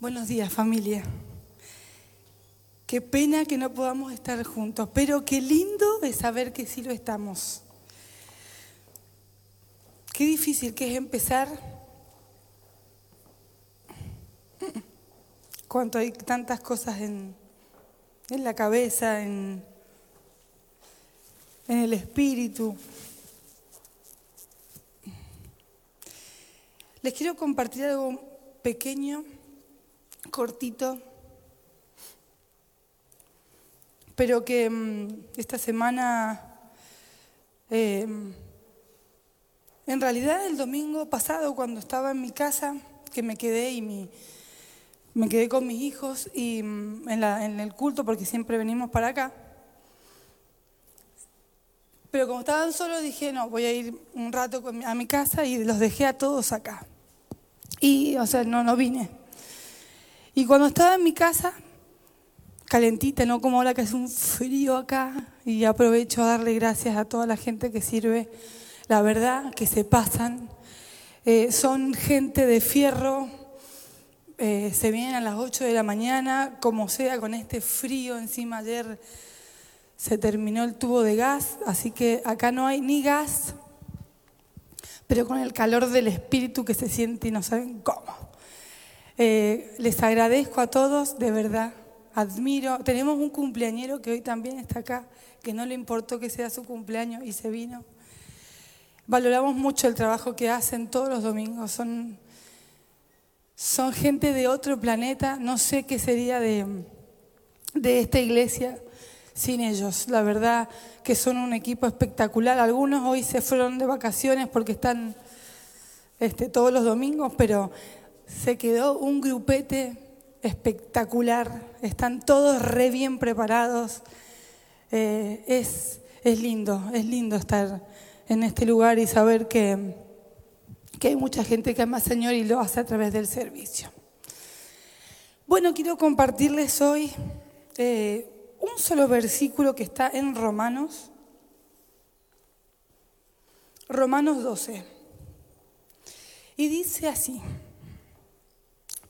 Buenos días familia. Qué pena que no podamos estar juntos, pero qué lindo es saber que sí lo estamos. Qué difícil que es empezar cuando hay tantas cosas en, en la cabeza, en, en el espíritu. Les quiero compartir algo pequeño cortito, pero que mm, esta semana, eh, en realidad el domingo pasado cuando estaba en mi casa, que me quedé y mi, me quedé con mis hijos y mm, en, la, en el culto, porque siempre venimos para acá, pero como estaban solos dije, no, voy a ir un rato a mi casa y los dejé a todos acá. Y, o sea, no, no vine. Y cuando estaba en mi casa, calentita, no como ahora que es un frío acá, y aprovecho a darle gracias a toda la gente que sirve, la verdad, que se pasan. Eh, son gente de fierro, eh, se vienen a las 8 de la mañana, como sea, con este frío encima ayer se terminó el tubo de gas, así que acá no hay ni gas, pero con el calor del espíritu que se siente y no saben cómo. Eh, les agradezco a todos, de verdad, admiro. Tenemos un cumpleañero que hoy también está acá, que no le importó que sea su cumpleaños y se vino. Valoramos mucho el trabajo que hacen todos los domingos. Son, son gente de otro planeta. No sé qué sería de, de esta iglesia sin ellos. La verdad que son un equipo espectacular. Algunos hoy se fueron de vacaciones porque están este, todos los domingos, pero se quedó un grupete espectacular, están todos re bien preparados. Eh, es, es lindo, es lindo estar en este lugar y saber que, que hay mucha gente que ama al Señor y lo hace a través del servicio. Bueno, quiero compartirles hoy eh, un solo versículo que está en Romanos, Romanos 12. Y dice así.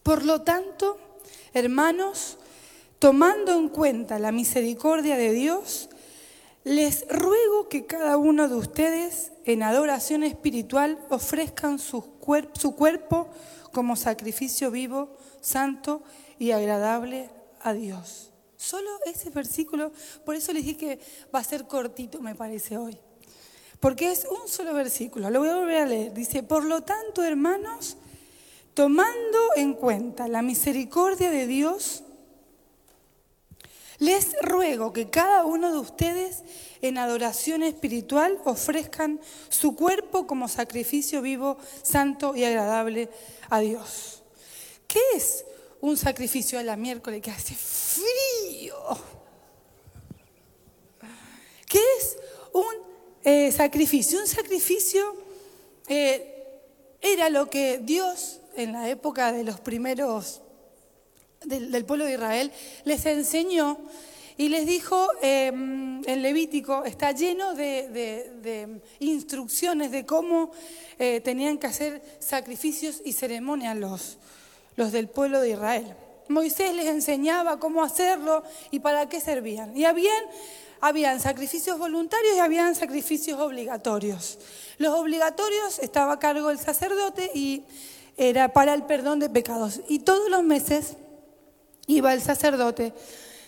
Por lo tanto, hermanos, tomando en cuenta la misericordia de Dios, les ruego que cada uno de ustedes en adoración espiritual ofrezcan su, cuerpo como sacrificio vivo, santo y agradable a Dios. Solo ese versículo, por eso les dije que va a ser cortito, me parece hoy. Porque es un solo versículo, lo voy a volver a leer. Dice, por lo tanto, hermanos, tomando en cuenta la misericordia de Dios, les ruego que cada uno de ustedes en adoración espiritual ofrezcan su cuerpo como sacrificio vivo, santo y agradable a Dios. ¿Qué es un sacrificio a la miércoles que hace frío? ¿Qué es un eh, sacrificio? Un sacrificio eh, era lo que Dios en la época de los primeros del, pueblo de Israel, les enseñó y les dijo, em, en Levítico está lleno de, instrucciones de cómo eh, tenían que hacer sacrificios y ceremonias los, los del pueblo de Israel. Moisés les enseñaba cómo hacerlo y para qué servían. Y habían, habían sacrificios voluntarios y habían sacrificios obligatorios. Los obligatorios estaba a cargo del sacerdote y era para el perdón de pecados. Y todos los meses iba el sacerdote,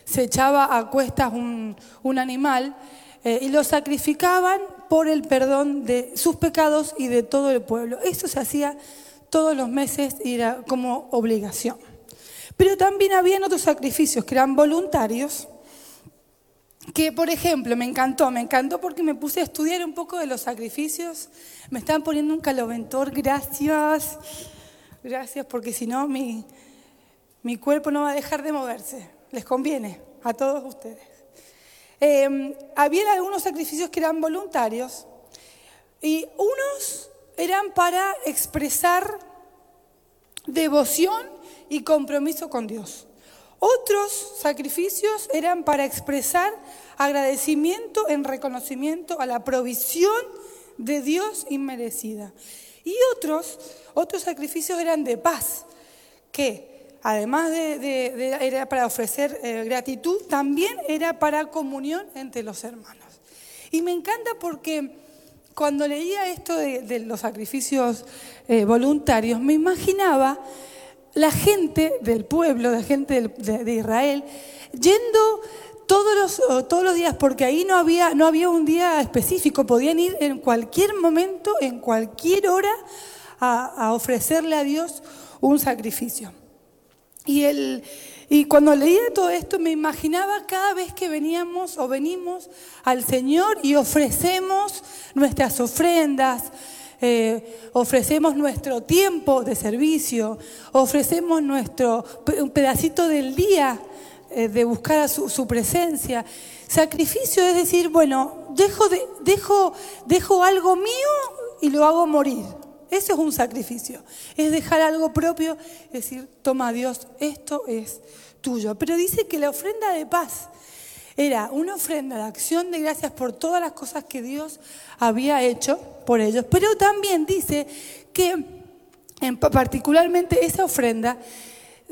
se echaba a cuestas un, animal eh, y lo sacrificaban por el perdón de sus pecados y de todo el pueblo. Eso se hacía todos los meses y era como obligación. Pero también habían otros sacrificios que eran voluntarios, que por ejemplo me encantó, me encantó porque me puse a estudiar un poco de los sacrificios, me estaban poniendo un caloventor, gracias. Gracias, porque si no, mi, mi cuerpo no va a dejar de moverse. Les conviene a todos ustedes. Eh, había algunos sacrificios que eran voluntarios y unos eran para expresar devoción y compromiso con Dios. Otros sacrificios eran para expresar agradecimiento en reconocimiento a la provisión de Dios inmerecida. Y otros, otros sacrificios eran de paz, que además de, era para ofrecer eh, gratitud, también era para comunión entre los hermanos. Y me encanta porque cuando leía esto de, los sacrificios eh, voluntarios, me imaginaba la gente del pueblo, la gente de, Israel, yendo todos los, todos los días, porque ahí no había, no había un día específico, podían ir en cualquier momento, en cualquier hora, a, ofrecerle a Dios un sacrificio. Y, el, y cuando leía todo esto me imaginaba cada vez que veníamos o venimos al Señor y ofrecemos nuestras ofrendas, eh, ofrecemos nuestro tiempo de servicio, ofrecemos nuestro un pedacito del día de buscar su, su, presencia. Sacrificio es decir, bueno, dejo, de, dejo, dejo algo mío y lo hago morir. Eso es un sacrificio. Es dejar algo propio, es decir, toma Dios, esto es tuyo. Pero dice que la ofrenda de paz era una ofrenda de acción de gracias por todas las cosas que Dios había hecho por ellos. Pero también dice que en, particularmente esa ofrenda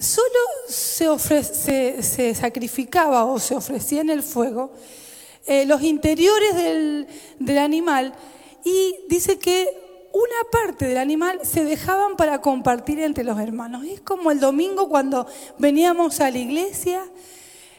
solo se, sacrificaba o se ofrecía en el fuego eh, los interiores del, del animal y dice que una parte del animal se dejaban para compartir entre los hermanos. Es como el domingo cuando veníamos a la iglesia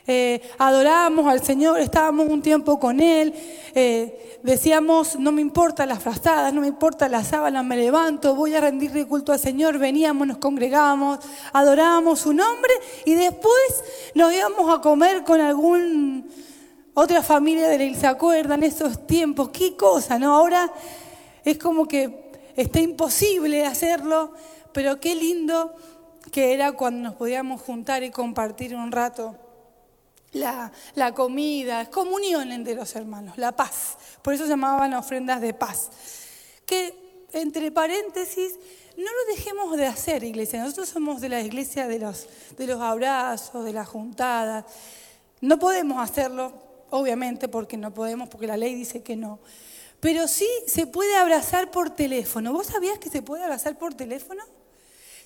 eh, adorábamos al Señor, estábamos un tiempo con Él, eh, decíamos, no me importa las frazadas, no me importa las sábanas, me levanto, voy a rendirle culto al Señor, veníamos, nos congregábamos, adorábamos su nombre y después nos íbamos a comer con algún otra familia de él, ¿se acuerdan esos tiempos? ¿Qué cosa, no? Ahora es como que está imposible hacerlo, pero qué lindo que era cuando nos podíamos juntar y compartir un rato la, la, comida, comunión entre los hermanos, la paz. Por eso llamaban ofrendas de paz. Que, entre paréntesis, no lo dejemos de hacer, iglesia. Nosotros somos de la iglesia de los, de los abrazos, de las juntadas. No podemos hacerlo, obviamente, porque no podemos, porque la ley dice que no. Pero sí se puede abrazar por teléfono. ¿Vos sabías que se puede abrazar por teléfono?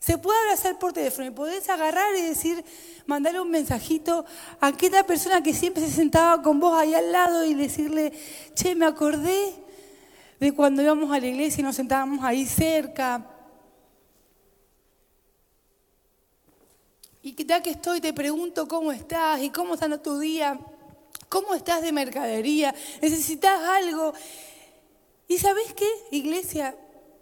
Se puede abrazar por teléfono y podés agarrar y decir, mandarle un mensajito a aquella persona que siempre se sentaba con vos ahí al lado y decirle, che, me acordé de cuando íbamos a la iglesia y nos sentábamos ahí cerca. Y ya que estoy, te pregunto cómo estás y cómo está tu día, cómo estás de mercadería, necesitas algo. ¿Y sabes qué, iglesia?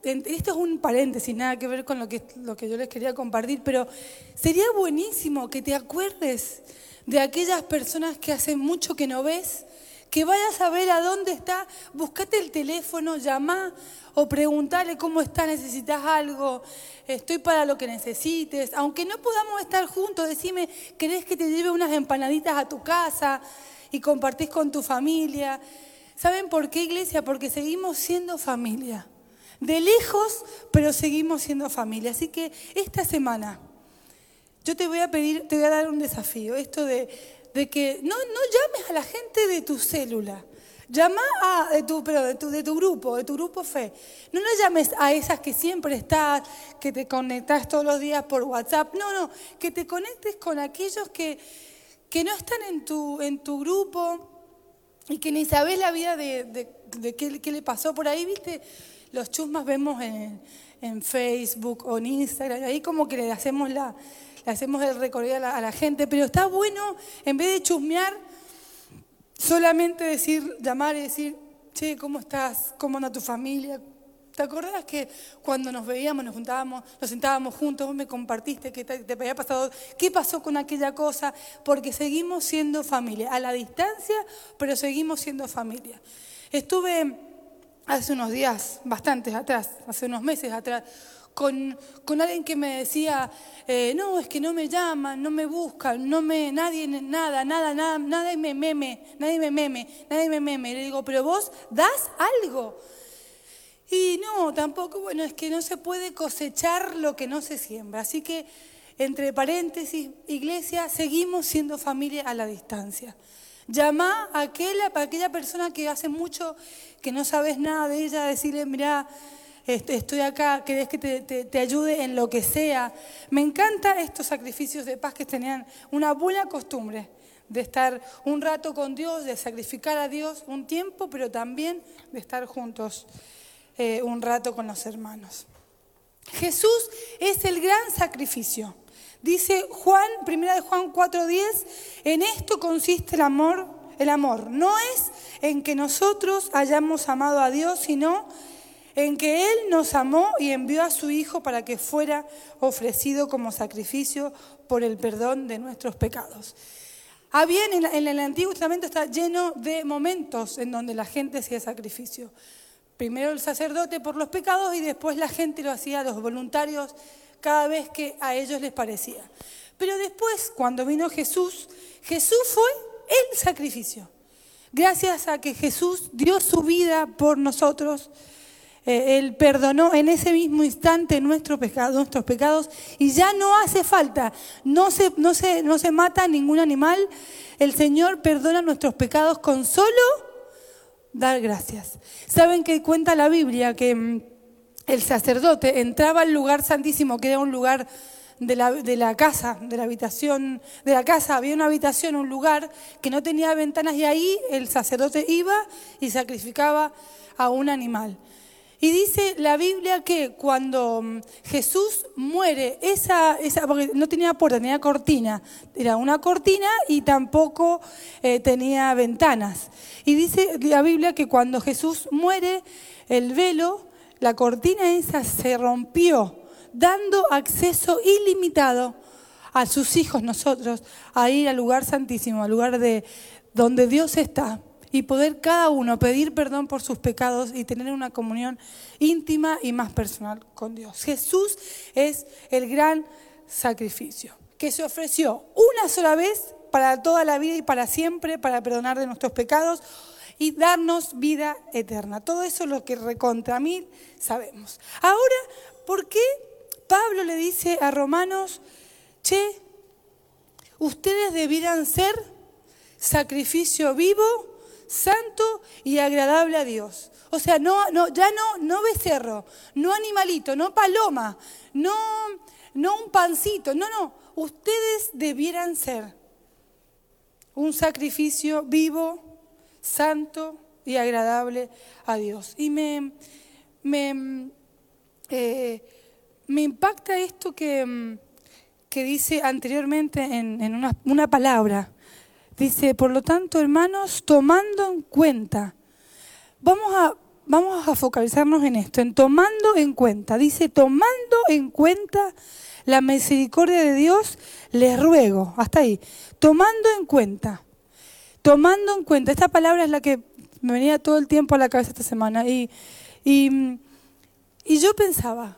Esto es un paréntesis, nada que ver con lo que, yo les quería compartir, pero sería buenísimo que te acuerdes de aquellas personas que hace mucho que no ves, que vayas a ver a dónde está, buscate el teléfono, llama o preguntale cómo está, necesitas algo, estoy para lo que necesites. Aunque no podamos estar juntos, decime, ¿querés que te lleve unas empanaditas a tu casa y compartís con tu familia? ¿Saben por qué, iglesia? Porque seguimos siendo familia de lejos, pero seguimos siendo familia. Así que esta semana yo te voy a pedir, te voy a dar un desafío, esto de, que no, no llames a la gente de tu célula. Llama a de tu, de tu, grupo, de tu grupo fe. No le llames a esas que siempre estás, que te conectas todos los días por WhatsApp. No, no, que te conectes con aquellos que, que no están en tu, en tu grupo y que ni sabes la vida de, de, qué, le pasó por ahí, ¿viste? Los chusmas vemos en, Facebook o en Instagram, ahí como que le hacemos, la, le hacemos el recorrido a la, gente, pero está bueno, en vez de chusmear, solamente decir, llamar y decir, che, ¿cómo estás? ¿Cómo anda tu familia? ¿Te acordás que cuando nos veíamos, nos juntábamos, nos sentábamos juntos, vos me compartiste te, te, había pasado, qué pasó con aquella cosa? Porque seguimos siendo familia, a la distancia, pero seguimos siendo familia. Estuve hace unos días, bastantes atrás, hace unos meses atrás, con, con alguien que me decía, eh, no, es que no me llaman, no me buscan, no me, nadie, nada, nada, nada, nadie me meme, nadie me meme, nadie me meme. Y le digo, pero vos das algo. Y no, tampoco, bueno, es que no se puede cosechar lo que no se siembra. Así que, entre paréntesis, iglesia, seguimos siendo familia a la distancia. Llama a aquella, aquella persona que hace mucho que no sabes nada de ella, decirle, mira, estoy acá, querés que te, ayude en lo que sea. Me encantan estos sacrificios de paz que tenían una buena costumbre de estar un rato con Dios, de sacrificar a Dios un tiempo, pero también de estar juntos eh, un rato con los hermanos. Jesús es el gran sacrificio. Dice Juan, primera de Juan 4:10, en esto consiste el amor, el amor. No es en que nosotros hayamos amado a Dios, sino en que Él nos amó y envió a su Hijo para que fuera ofrecido como sacrificio por el perdón de nuestros pecados. Ah, bien, en, el Antiguo Testamento está lleno de momentos en donde la gente hacía sacrificio. Primero el sacerdote por los pecados y después la gente lo hacía, los voluntarios, cada vez que a ellos les parecía. Pero después, cuando vino Jesús, Jesús fue el sacrificio. Gracias a que Jesús dio su vida por nosotros, eh, él perdonó en ese mismo instante nuestros pecados y ya no hace falta, no se, no, se, no se mata ningún animal. El Señor perdona nuestros pecados con solo dar gracias. Saben que cuenta la Biblia que mm, el sacerdote entraba al lugar santísimo, que era un lugar de la, casa, de la habitación, de la casa había una habitación, un lugar que no tenía ventanas y ahí el sacerdote iba y sacrificaba a un animal. Y dice la Biblia que cuando mm, Jesús muere, esa, esa, porque no tenía puerta, tenía cortina, era una cortina y tampoco eh, tenía ventanas. Y dice la Biblia que cuando Jesús muere, el velo, la cortina esa se rompió, dando acceso ilimitado a sus hijos, nosotros, a ir al lugar santísimo, al lugar de donde Dios está y poder cada uno pedir perdón por sus pecados y tener una comunión íntima y más personal con Dios. Jesús es el gran sacrificio que se ofreció una sola vez para toda la vida y para siempre, para perdonar de nuestros pecados y darnos vida eterna. Todo eso es lo que recontra mí sabemos. Ahora, ¿por qué Pablo le dice a Romanos, che, ustedes debieran ser sacrificio vivo, santo y agradable a Dios. O sea, no, no, ya no, no becerro, no animalito, no paloma, no, no un pancito, no, no. Ustedes debieran ser un sacrificio vivo, santo y agradable a Dios. Y me, me, eh, me impacta esto que, que dice anteriormente en, en una, una palabra Dice, por lo tanto, hermanos, tomando en cuenta, vamos a, vamos a focalizarnos en esto, en tomando en cuenta. Dice, tomando en cuenta la misericordia de Dios, les ruego, hasta ahí, tomando en cuenta, tomando en cuenta, esta palabra es la que me venía todo el tiempo a la cabeza esta semana y, y, y yo pensaba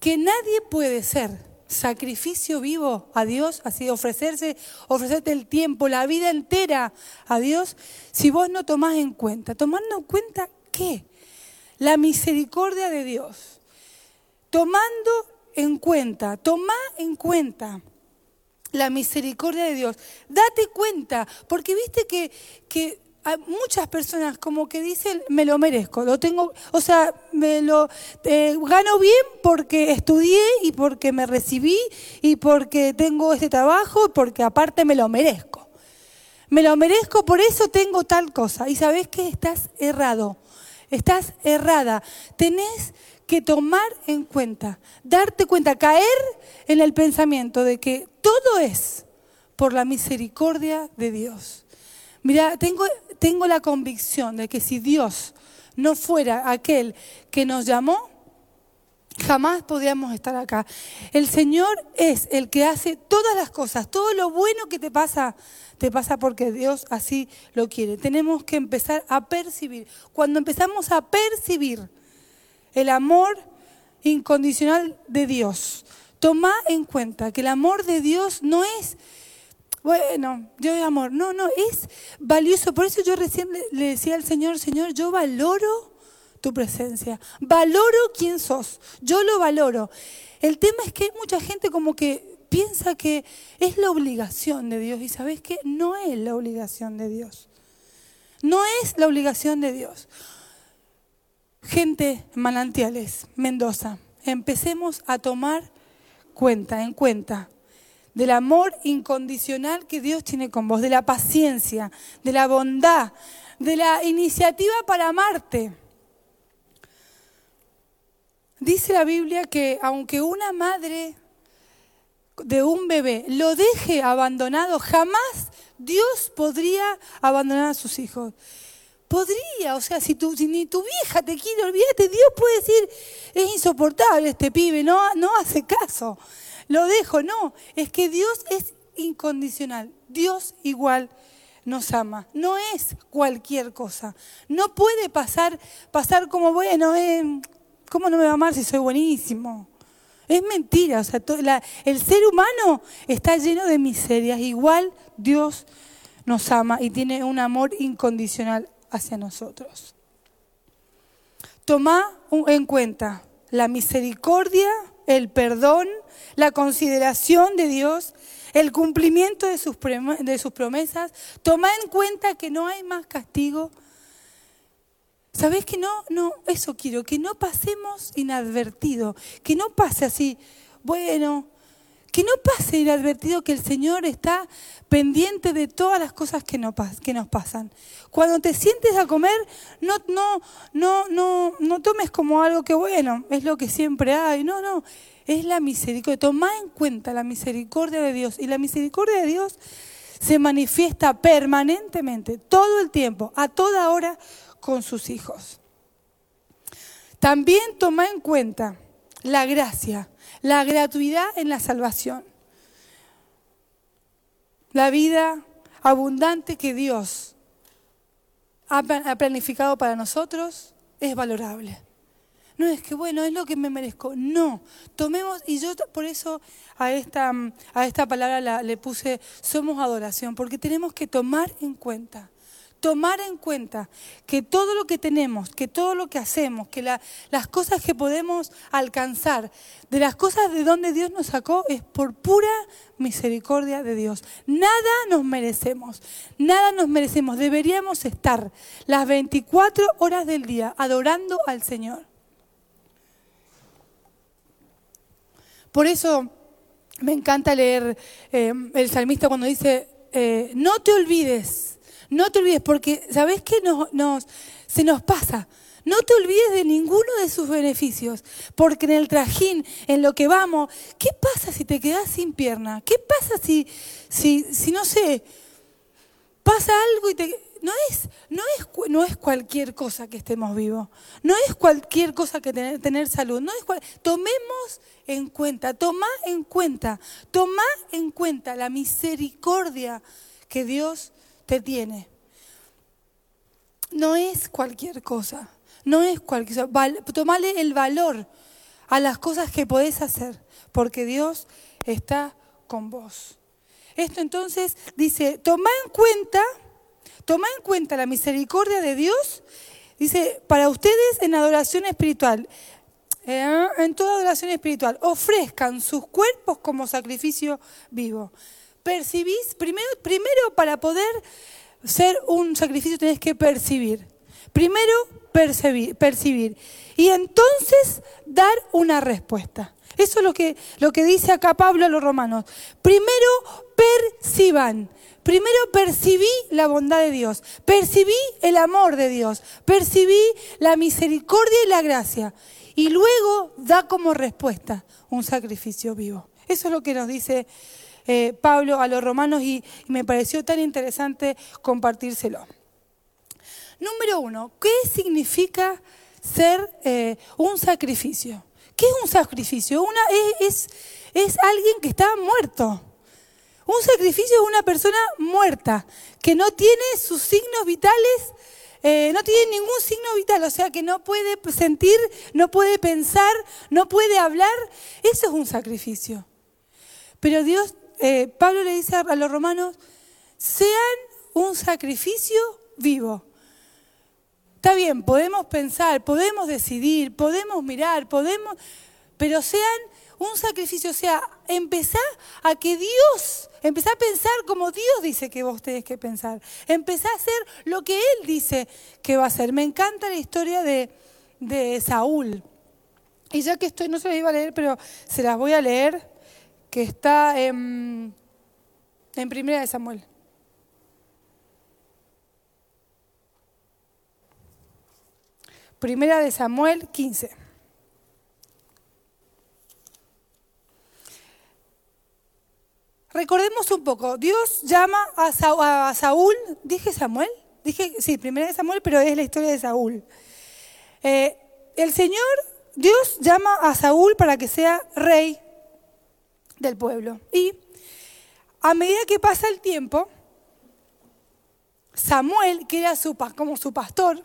que nadie puede ser sacrificio vivo a Dios, así ofrecerse, ofrecerte el tiempo, la vida entera a Dios, si vos no tomás en cuenta. ¿Tomando en cuenta qué? La misericordia de Dios. Tomando en cuenta, toma en cuenta la misericordia de Dios. Date cuenta, porque viste que, que muchas personas como que dicen, me lo merezco, lo tengo, o sea, me lo eh, gano bien porque estudié y porque me recibí y porque tengo este trabajo y porque aparte me lo merezco. Me lo merezco, por eso tengo tal cosa. Y sabes que estás errado, estás errada. Tenés que tomar en cuenta, darte cuenta, caer en el pensamiento de que todo es por la misericordia de Dios. Mira, tengo, tengo la convicción de que si Dios no fuera aquel que nos llamó, jamás podríamos estar acá. El Señor es el que hace todas las cosas, todo lo bueno que te pasa, te pasa porque Dios así lo quiere. Tenemos que empezar a percibir. Cuando empezamos a percibir el amor incondicional de Dios, toma en cuenta que el amor de Dios no es bueno, yo de amor. No, no, es valioso. Por eso yo recién le, decía al Señor, Señor, yo valoro tu presencia. Valoro quién sos. Yo lo valoro. El tema es que hay mucha gente como que piensa que es la obligación de Dios. Y sabes qué? No es la obligación de Dios. No es la obligación de Dios. Gente manantiales, Mendoza, empecemos a tomar cuenta, en cuenta, del amor incondicional que Dios tiene con vos, de la paciencia, de la bondad, de la iniciativa para amarte. Dice la Biblia que aunque una madre de un bebé lo deje abandonado, jamás Dios podría abandonar a sus hijos. Podría, o sea, si, tu, si ni tu vieja te quiere, olvídate, Dios puede decir, es insoportable este pibe, no, no hace caso, lo dejo, no, es que Dios es incondicional, Dios igual nos ama, no es cualquier cosa, no puede pasar, pasar como, bueno, eh, ¿cómo no me va a amar si soy buenísimo? Es mentira, o sea, el ser humano está lleno de miserias, igual Dios nos ama y tiene un amor incondicional hacia nosotros. Toma en cuenta la misericordia, el perdón, la consideración de Dios, el cumplimiento de sus, promesas. Toma en cuenta que no hay más castigo. ¿Sabés que no? No, eso quiero, que no pasemos inadvertido, que no pase así, bueno, que no pase inadvertido que el Señor está pendiente de todas las cosas que, no, que nos pasan. Cuando te sientes a comer, no, no, no, no, no tomes como algo que bueno, es lo que siempre hay. No, no, es la misericordia. Toma en cuenta la misericordia de Dios. Y la misericordia de Dios se manifiesta permanentemente, todo el tiempo, a toda hora, con sus hijos. También toma en cuenta la gracia la gratuidad en la salvación. La vida abundante que Dios ha planificado para nosotros es valorable. No es que, bueno, es lo que me merezco. No, tomemos, y yo por eso a esta, a esta palabra le puse, somos adoración, porque tenemos que tomar en cuenta tomar en cuenta que todo lo que tenemos, que todo lo que hacemos, que las cosas que podemos alcanzar, de las cosas de donde Dios nos sacó, es por pura misericordia de Dios. Nada nos merecemos, nada nos merecemos. Deberíamos estar las 24 horas del día adorando al Señor. Por eso me encanta leer eh, el salmista cuando dice, eh, no te olvides no te olvides, porque ¿sabes qué nos, se nos pasa? No te olvides de ninguno de sus beneficios, porque en el trajín, en lo que vamos, ¿qué pasa si te quedas sin pierna? ¿Qué pasa si, si, si no sé, pasa algo y te... No es, no, es, no es cualquier cosa que estemos vivos, no es cualquier cosa que tener, tener salud, no es tomemos en cuenta, toma en cuenta, toma en cuenta la misericordia que Dios te tiene. No es cualquier cosa, no es cualquier cosa. Tomale el valor a las cosas que podés hacer, porque Dios está con vos. Esto entonces dice, toma en cuenta, toma en cuenta la misericordia de Dios, dice, para ustedes en adoración espiritual, eh, en toda adoración espiritual, ofrezcan sus cuerpos como sacrificio vivo percibís, primero, primero para poder ser un sacrificio tenés que percibir. Primero percibir, percibir y entonces dar una respuesta. Eso es lo que, lo que dice acá Pablo a los romanos. Primero perciban. Primero percibí la bondad de Dios, percibí el amor de Dios, percibí la misericordia y la gracia. Y luego da como respuesta un sacrificio vivo. Eso es lo que nos dice eh, Pablo a los romanos y, me pareció tan interesante compartírselo. Número uno, ¿qué significa ser eh, un sacrificio? ¿Qué es un sacrificio? Una, es, es, alguien que está muerto. Un sacrificio es una persona muerta, que no tiene sus signos vitales, eh, no tiene ningún signo vital, o sea que no puede sentir, no puede pensar, no puede hablar. Eso es un sacrificio. Pero Dios eh, Pablo le dice a los romanos, sean un sacrificio vivo. Está bien, podemos pensar, podemos decidir, podemos mirar, podemos, pero sean un sacrificio, o sea, empezá a que Dios, empezá a pensar como Dios dice que vos tenés que pensar, empezá a hacer lo que Él dice que va a hacer. Me encanta la historia de, de Saúl. Y ya que estoy, no se las iba a leer, pero se las voy a leer, que está en, en Primera de Samuel. Primera de Samuel 15. Recordemos un poco, Dios llama a, Saúl, dije Samuel, dije, sí, primera de Samuel, pero es la historia de Saúl. Eh, el Señor, Dios llama a Saúl para que sea rey del pueblo. Y a medida que pasa el tiempo, Samuel, que era su, como su pastor,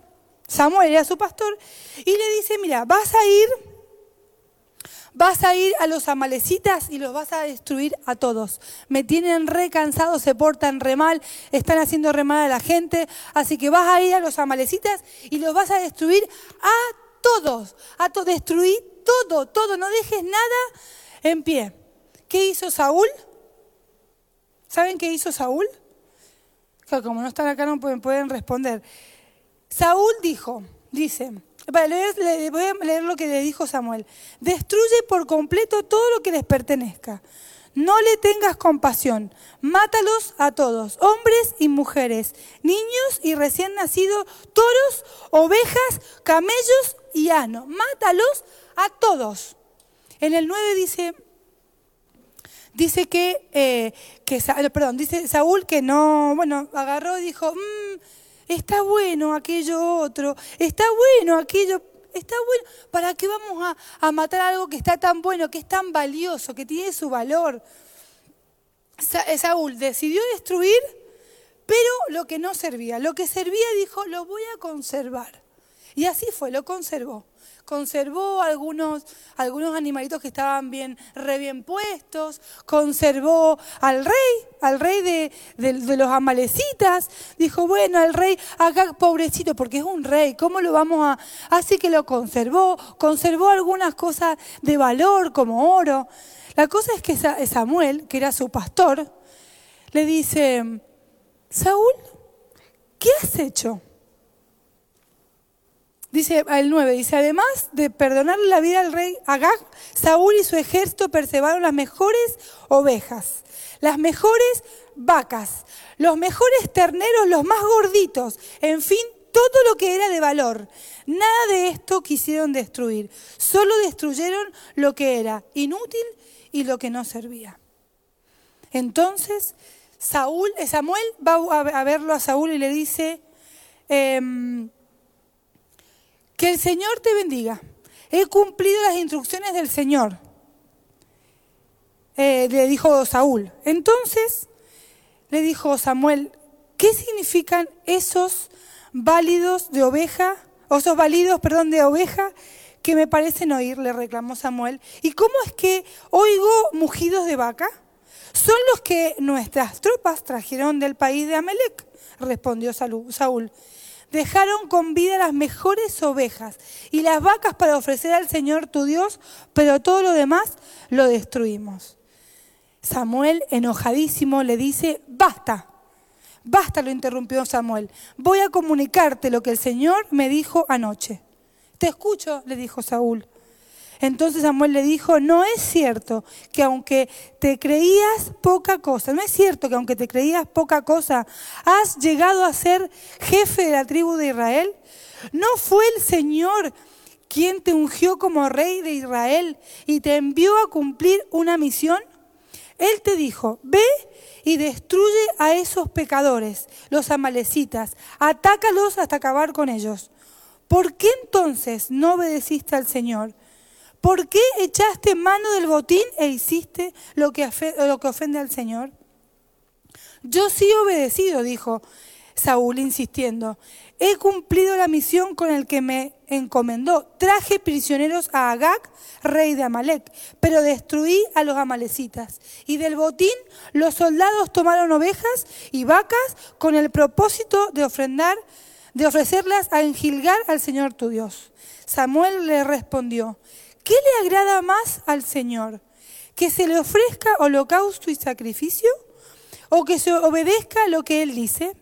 Samuel era su pastor, y le dice, mira, vas a ir, vas a ir a los amalecitas y los vas a destruir a todos. Me tienen re cansado, se portan re mal, están haciendo re mal a la gente, así que vas a ir a los amalecitas y los vas a destruir a todos, a to destruir todo, todo, no dejes nada en pie. ¿Qué hizo Saúl? ¿Saben qué hizo Saúl? como no están acá no pueden, responder. Saúl dijo, dice, voy a leer lo que le dijo Samuel, destruye por completo todo lo que les pertenezca. No le tengas compasión, mátalos a todos, hombres y mujeres, niños y recién nacidos, toros, ovejas, camellos y asnos. Mátalos a todos. En el 9 dice, dice que, eh, que perdón, dice Saúl que no, bueno, agarró y dijo, mmm, está bueno aquello otro, está bueno aquello, está bueno, ¿para qué vamos a, matar algo que está tan bueno, que es tan valioso, que tiene su valor? Eh, Saúl decidió destruir, pero lo que no servía, lo que servía dijo, lo voy a conservar. Y así fue, lo conservó conservó algunos, algunos animalitos que estaban bien, re bien puestos, conservó al rey, al rey de, de, los amalecitas, dijo, bueno, al rey, acá pobrecito, porque es un rey, ¿cómo lo vamos a...? Así que lo conservó, conservó algunas cosas de valor como oro. La cosa es que Samuel, que era su pastor, le dice, Saúl, ¿qué has hecho? Dice el 9, dice, además de perdonar la vida al rey Agag, Saúl y su ejército perseveraron las mejores ovejas, las mejores vacas, los mejores terneros, los más gorditos, en fin, todo lo que era de valor. Nada de esto quisieron destruir, solo destruyeron lo que era inútil y lo que no servía. Entonces, Saúl, Samuel va a verlo a Saúl y le dice, em, que el Señor te bendiga. He cumplido las instrucciones del Señor, eh, le dijo Saúl. Entonces le dijo Samuel, ¿qué significan esos válidos de oveja, o esos válidos, perdón, de oveja que me parecen oír? Le reclamó Samuel. ¿Y cómo es que oigo mugidos de vaca? Son los que nuestras tropas trajeron del país de Amelec, respondió Saúl dejaron con vida las mejores ovejas y las vacas para ofrecer al Señor tu Dios, pero todo lo demás lo destruimos. Samuel, enojadísimo, le dice, basta, basta, lo interrumpió Samuel, voy a comunicarte lo que el Señor me dijo anoche. Te escucho, le dijo Saúl. Entonces Samuel le dijo, no es cierto que aunque te creías poca cosa, no es cierto que aunque te creías poca cosa, has llegado a ser jefe de la tribu de Israel. ¿No fue el Señor quien te ungió como rey de Israel y te envió a cumplir una misión? Él te dijo, ve y destruye a esos pecadores, los amalecitas, atácalos hasta acabar con ellos. ¿Por qué entonces no obedeciste al Señor? ¿Por qué echaste mano del botín e hiciste lo que, ofende al Señor? Yo sí he obedecido, dijo Saúl, insistiendo. He cumplido la misión con el que me encomendó. Traje prisioneros a Agag, rey de Amalek, pero destruí a los amalecitas. Y del botín los soldados tomaron ovejas y vacas con el propósito de ofrendar, de ofrecerlas a engilgar al Señor tu Dios. Samuel le respondió, ¿Qué le agrada más al Señor? ¿Que se le ofrezca holocausto y sacrificio? ¿O que se obedezca lo que Él dice?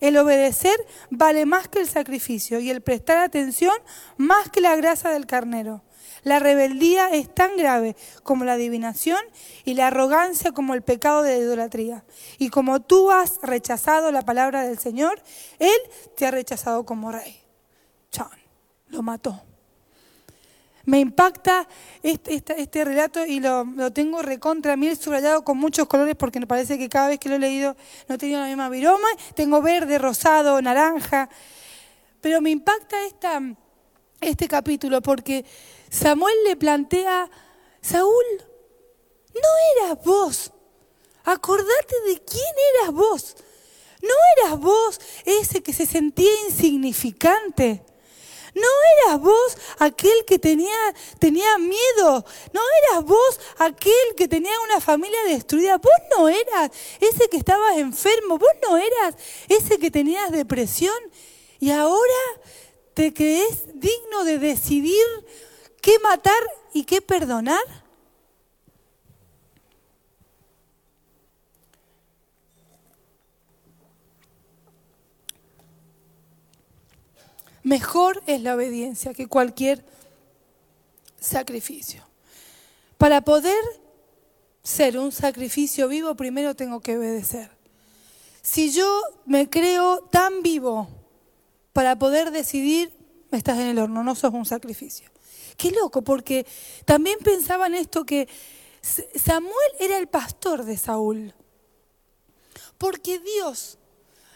el obedecer vale más que el sacrificio y el prestar atención más que la grasa del carnero. La rebeldía es tan grave como la adivinación y la arrogancia como el pecado de la idolatría. Y como tú has rechazado la palabra del Señor, Él te ha rechazado como rey. Chan, lo mató. Me impacta este, este, relato y lo, tengo recontra mí subrayado con muchos colores porque me parece que cada vez que lo he leído no he tenido la misma viroma. Tengo verde, rosado, naranja. Pero me impacta esta, este capítulo porque Samuel le plantea, Saúl, no eras vos. Acordate de quién eras vos. No eras vos ese que se sentía insignificante. No eras vos aquel que tenía, tenía miedo. No eras vos aquel que tenía una familia destruida. Vos no eras ese que estabas enfermo. Vos no eras ese que tenías depresión. Y ahora te crees digno de decidir qué matar y qué perdonar. Mejor es la obediencia que cualquier sacrificio. Para poder ser un sacrificio vivo, primero tengo que obedecer. Si yo me creo tan vivo para poder decidir, estás en el horno, no sos un sacrificio. Qué loco, porque también pensaba en esto que Samuel era el pastor de Saúl. Porque Dios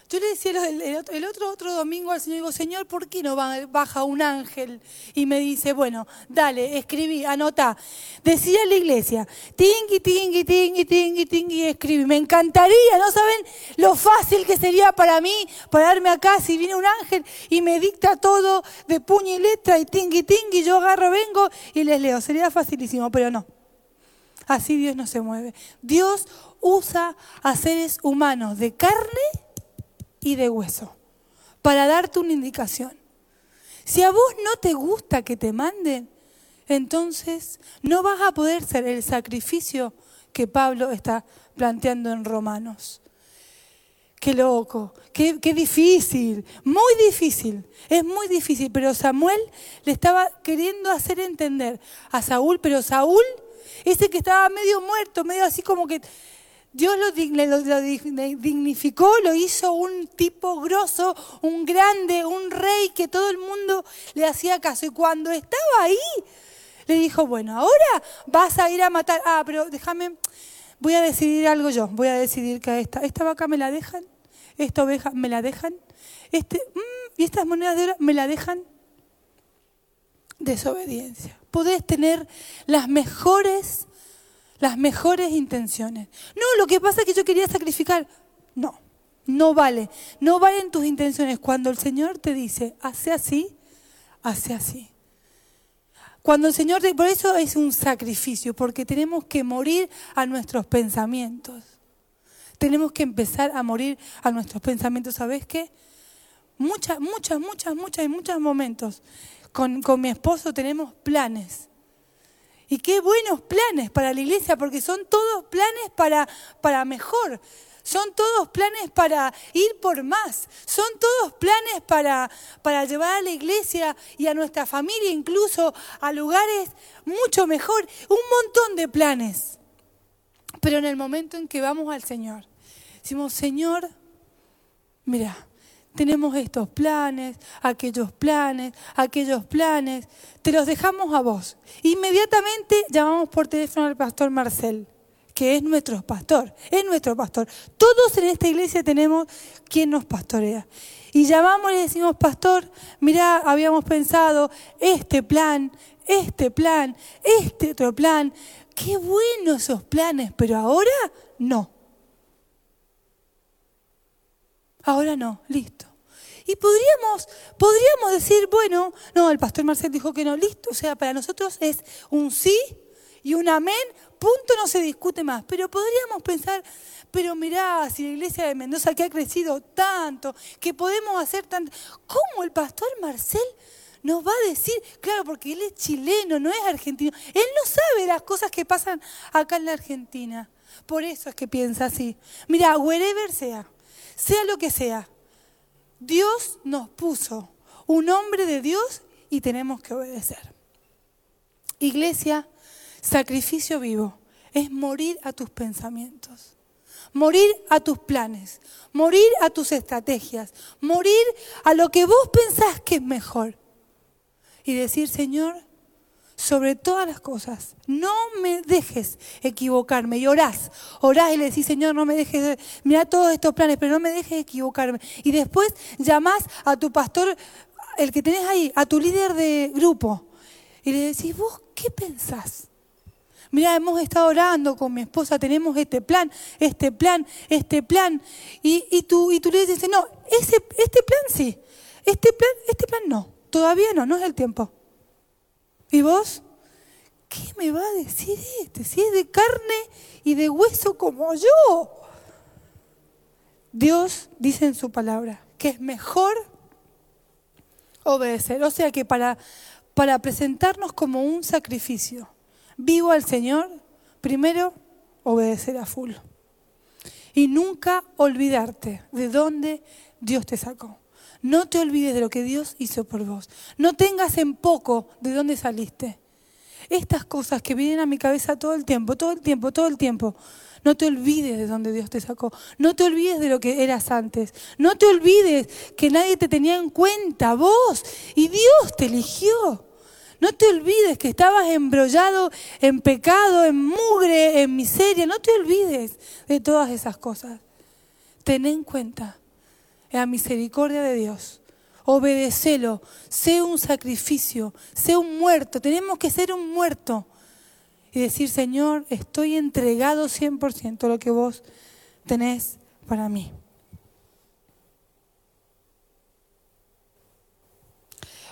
yo le decía el, otro, otro domingo al Señor, digo, Señor, ¿por qué no baja un ángel y me dice, bueno, dale, escribí, anota. Decía la iglesia, tingui, tingui, tingui, tingui, tingui, escribí. Me encantaría, ¿no saben lo fácil que sería para mí pararme acá si viene un ángel y me dicta todo de puño y letra y tingui, tingui, yo agarro, vengo y les leo. Sería facilísimo, pero no. Así Dios no se mueve. Dios usa a seres humanos de carne y de hueso para darte una indicación. Si a vos no te gusta que te manden, entonces no vas a poder ser el sacrificio que Pablo está planteando en Romanos. Qué loco, qué, qué, difícil, muy difícil, es muy difícil, pero Samuel le estaba queriendo hacer entender a Saúl, pero Saúl, ese que estaba medio muerto, medio así como que Dios lo, dignificó, lo hizo un tipo grosso, un grande, un rey que todo el mundo le hacía caso. Y cuando estaba ahí, le dijo, bueno, ahora vas a ir a matar. Ah, pero déjame, voy a decidir algo yo. Voy a decidir que esta, esta vaca me la dejan, esta oveja me la dejan, este, mm, y estas monedas de oro me la dejan. Desobediencia. Podés tener las mejores las mejores intenciones. No, lo que pasa es que yo quería sacrificar. No, no vale. No valen tus intenciones. Cuando el Señor te dice, hace así, hace así. Cuando el Señor, te, por eso es un sacrificio, porque tenemos que morir a nuestros pensamientos. Tenemos que empezar a morir a nuestros pensamientos. ¿Sabes qué? Muchas, muchas, muchas, muchas, y muchos momentos con, con mi esposo tenemos planes y qué buenos planes para la iglesia, porque son todos planes para, para mejor. Son todos planes para ir por más. Son todos planes para, para llevar a la iglesia y a nuestra familia incluso a lugares mucho mejor. Un montón de planes. Pero en el momento en que vamos al Señor, decimos, Señor, mira, tenemos estos planes, aquellos planes, aquellos planes, te los dejamos a vos. Inmediatamente llamamos por teléfono al pastor Marcel, que es nuestro pastor, es nuestro pastor. Todos en esta iglesia tenemos quien nos pastorea. Y llamamos y le decimos, pastor, mira, habíamos pensado este plan, este plan, este otro plan. Qué buenos esos planes, pero ahora no. Ahora no, listo. Y podríamos, podríamos decir, bueno, no, el pastor Marcel dijo que no, listo. O sea, para nosotros es un sí y un amén, punto, no se discute más. Pero podríamos pensar, pero mirá, si la iglesia de Mendoza que ha crecido tanto, que podemos hacer tanto, ¿cómo el pastor Marcel nos va a decir? Claro, porque él es chileno, no es argentino. Él no sabe las cosas que pasan acá en la Argentina. Por eso es que piensa así. Mira, wherever sea, sea lo que sea, Dios nos puso un hombre de Dios y tenemos que obedecer. Iglesia, sacrificio vivo es morir a tus pensamientos, morir a tus planes, morir a tus estrategias, morir a lo que vos pensás que es mejor. Y decir, Señor, sobre todas las cosas, no me dejes equivocarme. Y orás, orás y le decís, Señor, no me dejes, mira todos estos planes, pero no me dejes equivocarme. Y después llamás a tu pastor, el que tenés ahí, a tu líder de grupo, y le decís, vos, ¿qué pensás? Mira, hemos estado orando con mi esposa, tenemos este plan, este plan, este plan. Y, y, tú, y tú le dices, no, ese, este plan sí, este plan, este plan no, todavía no, no es el tiempo. ¿Y vos? ¿Qué me va a decir este? Si es de carne y de hueso como yo. Dios dice en su palabra que es mejor obedecer. O sea que para, para presentarnos como un sacrificio vivo al Señor, primero obedecer a full. Y nunca olvidarte de dónde Dios te sacó. No te olvides de lo que Dios hizo por vos. No tengas en poco de dónde saliste. Estas cosas que vienen a mi cabeza todo el tiempo, todo el tiempo, todo el tiempo. No te olvides de dónde Dios te sacó. No te olvides de lo que eras antes. No te olvides que nadie te tenía en cuenta, vos. Y Dios te eligió. No te olvides que estabas embrollado en pecado, en mugre, en miseria. No te olvides de todas esas cosas. Ten en cuenta la misericordia de Dios. Obedecelo, sé un sacrificio, sé un muerto. Tenemos que ser un muerto y decir, Señor, estoy entregado 100% a lo que vos tenés para mí.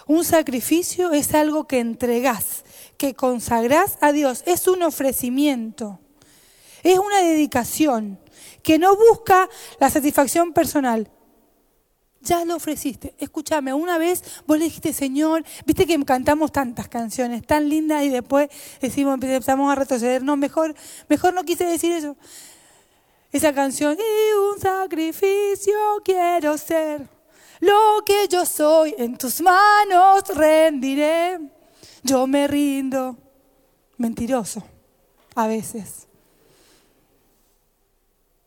Un sacrificio es algo que entregás, que consagrás a Dios. Es un ofrecimiento, es una dedicación que no busca la satisfacción personal, ya lo ofreciste. Escúchame, una vez vos le dijiste, Señor, viste que cantamos tantas canciones tan lindas y después decimos, empezamos a retroceder. No, mejor, mejor no quise decir eso. Esa canción, y un sacrificio quiero ser. Lo que yo soy en tus manos rendiré. Yo me rindo. Mentiroso, a veces.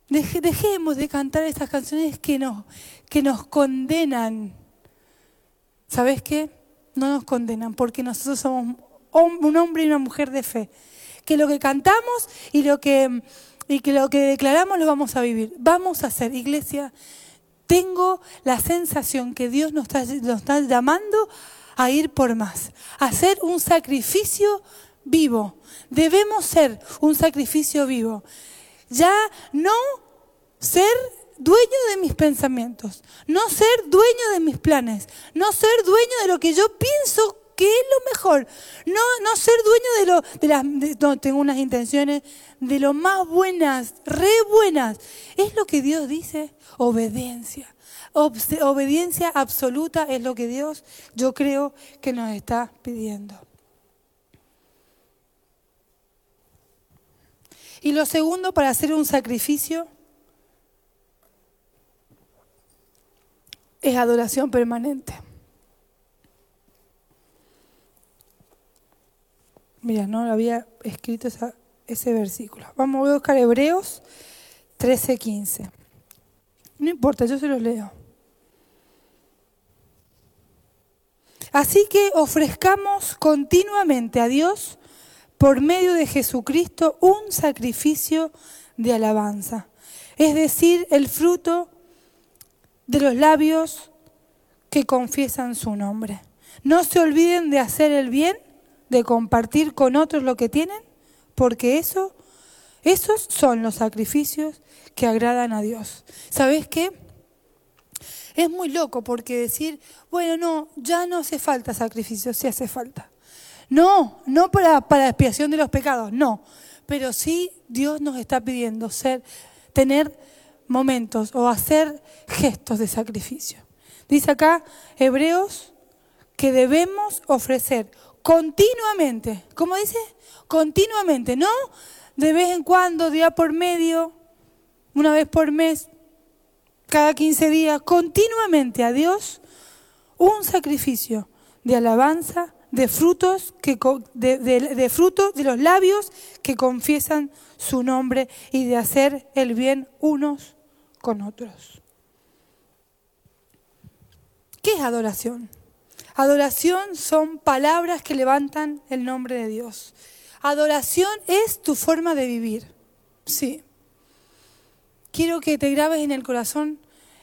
dejemos de cantar estas canciones que no, que nos condenan. ¿Sabes qué? No nos condenan porque nosotros somos un hombre y una mujer de fe. Que lo que cantamos y lo que, y que, lo que declaramos lo vamos a vivir. Vamos a hacer, iglesia. Tengo la sensación que Dios nos está, nos está llamando a ir por más, a hacer un sacrificio vivo. Debemos ser un sacrificio vivo. Ya no ser dueño de mis pensamientos, no ser dueño de mis planes, no ser dueño de lo que yo pienso que es lo mejor, no, no ser dueño de lo, de las, tengo unas intenciones de lo más buenas, re buenas. Es lo que Dios dice, obediencia. obediencia absoluta es lo que Dios, yo creo, que nos está pidiendo. Y lo segundo, para hacer un sacrificio, es adoración permanente. Mira, no había escrito ese versículo. Vamos a buscar Hebreos 13:15. No importa, yo se los leo. Así que ofrezcamos continuamente a Dios por medio de Jesucristo un sacrificio de alabanza, es decir, el fruto de los labios que confiesan su nombre. No se olviden de hacer el bien, de compartir con otros lo que tienen, porque eso, esos son los sacrificios que agradan a Dios. ¿Sabes qué? Es muy loco porque decir, bueno, no, ya no hace falta sacrificio, sí hace falta. No, no para, para expiación de los pecados, no. Pero sí Dios nos está pidiendo ser, tener momentos o hacer gestos de sacrificio. Dice acá Hebreos que debemos ofrecer continuamente, ¿cómo dice? Continuamente, no de vez en cuando, día por medio, una vez por mes. cada 15 días continuamente a Dios un sacrificio de alabanza, de frutos, que, de, de frutos de los labios que confiesan su nombre y de hacer el bien unos con otros. ¿Qué es adoración? Adoración son palabras que levantan el nombre de Dios. Adoración es tu forma de vivir. Sí. Quiero que te grabes en el corazón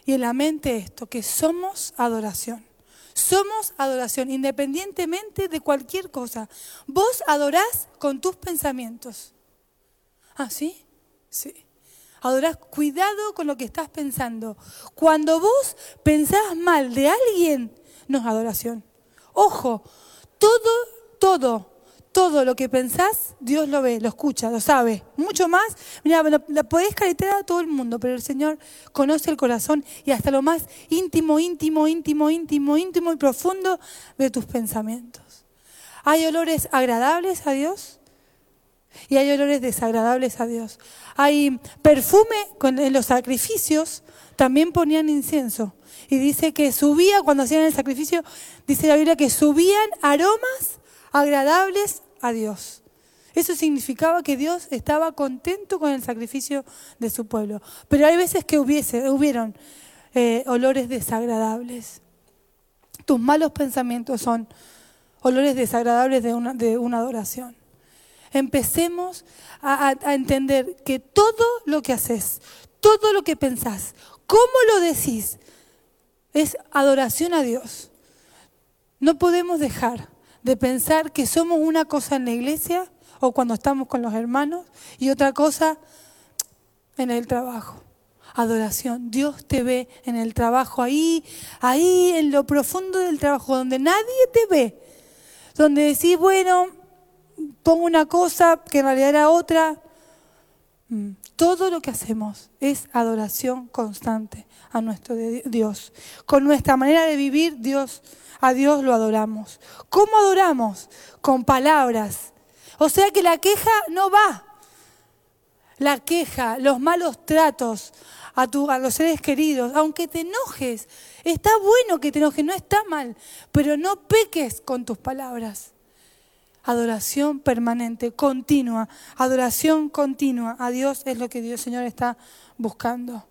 y en la mente esto, que somos adoración. Somos adoración, independientemente de cualquier cosa. Vos adorás con tus pensamientos. ¿Ah, sí? Sí. Adorás, cuidado con lo que estás pensando. Cuando vos pensás mal de alguien, no es adoración. Ojo, todo, todo todo lo que pensás, Dios lo ve, lo escucha, lo sabe. Mucho más, mira, la podés caretear a todo el mundo, pero el Señor conoce el corazón y hasta lo más íntimo, íntimo, íntimo, íntimo, íntimo y profundo de tus pensamientos. Hay olores agradables a Dios y hay olores desagradables a Dios. Hay perfume en los sacrificios, también ponían incienso. Y dice que subía, cuando hacían el sacrificio, dice la Biblia que subían aromas agradables a Dios. Eso significaba que Dios estaba contento con el sacrificio de su pueblo. Pero hay veces que hubiese, hubieron eh, olores desagradables. Tus malos pensamientos son olores desagradables de una, de una adoración. Empecemos a, entender que todo lo que haces, todo lo que pensás, cómo lo decís, es adoración a Dios. No podemos dejar de pensar que somos una cosa en la iglesia o cuando estamos con los hermanos y otra cosa en el trabajo. Adoración. Dios te ve en el trabajo, ahí, ahí en lo profundo del trabajo, donde nadie te ve. Donde decís, bueno, pongo una cosa que en realidad era otra. Mm, todo lo que hacemos es adoración constante a nuestro Dios. Con nuestra manera de vivir, Dios a Dios lo adoramos. ¿Cómo adoramos? Con palabras. O sea que la queja no va. La queja, los malos tratos a, a los seres queridos, aunque te enojes, está bueno que te enojes, no está mal, pero no peques con tus palabras. Adoración permanente, continua, adoración continua a Dios es lo que Dios Señor está buscando.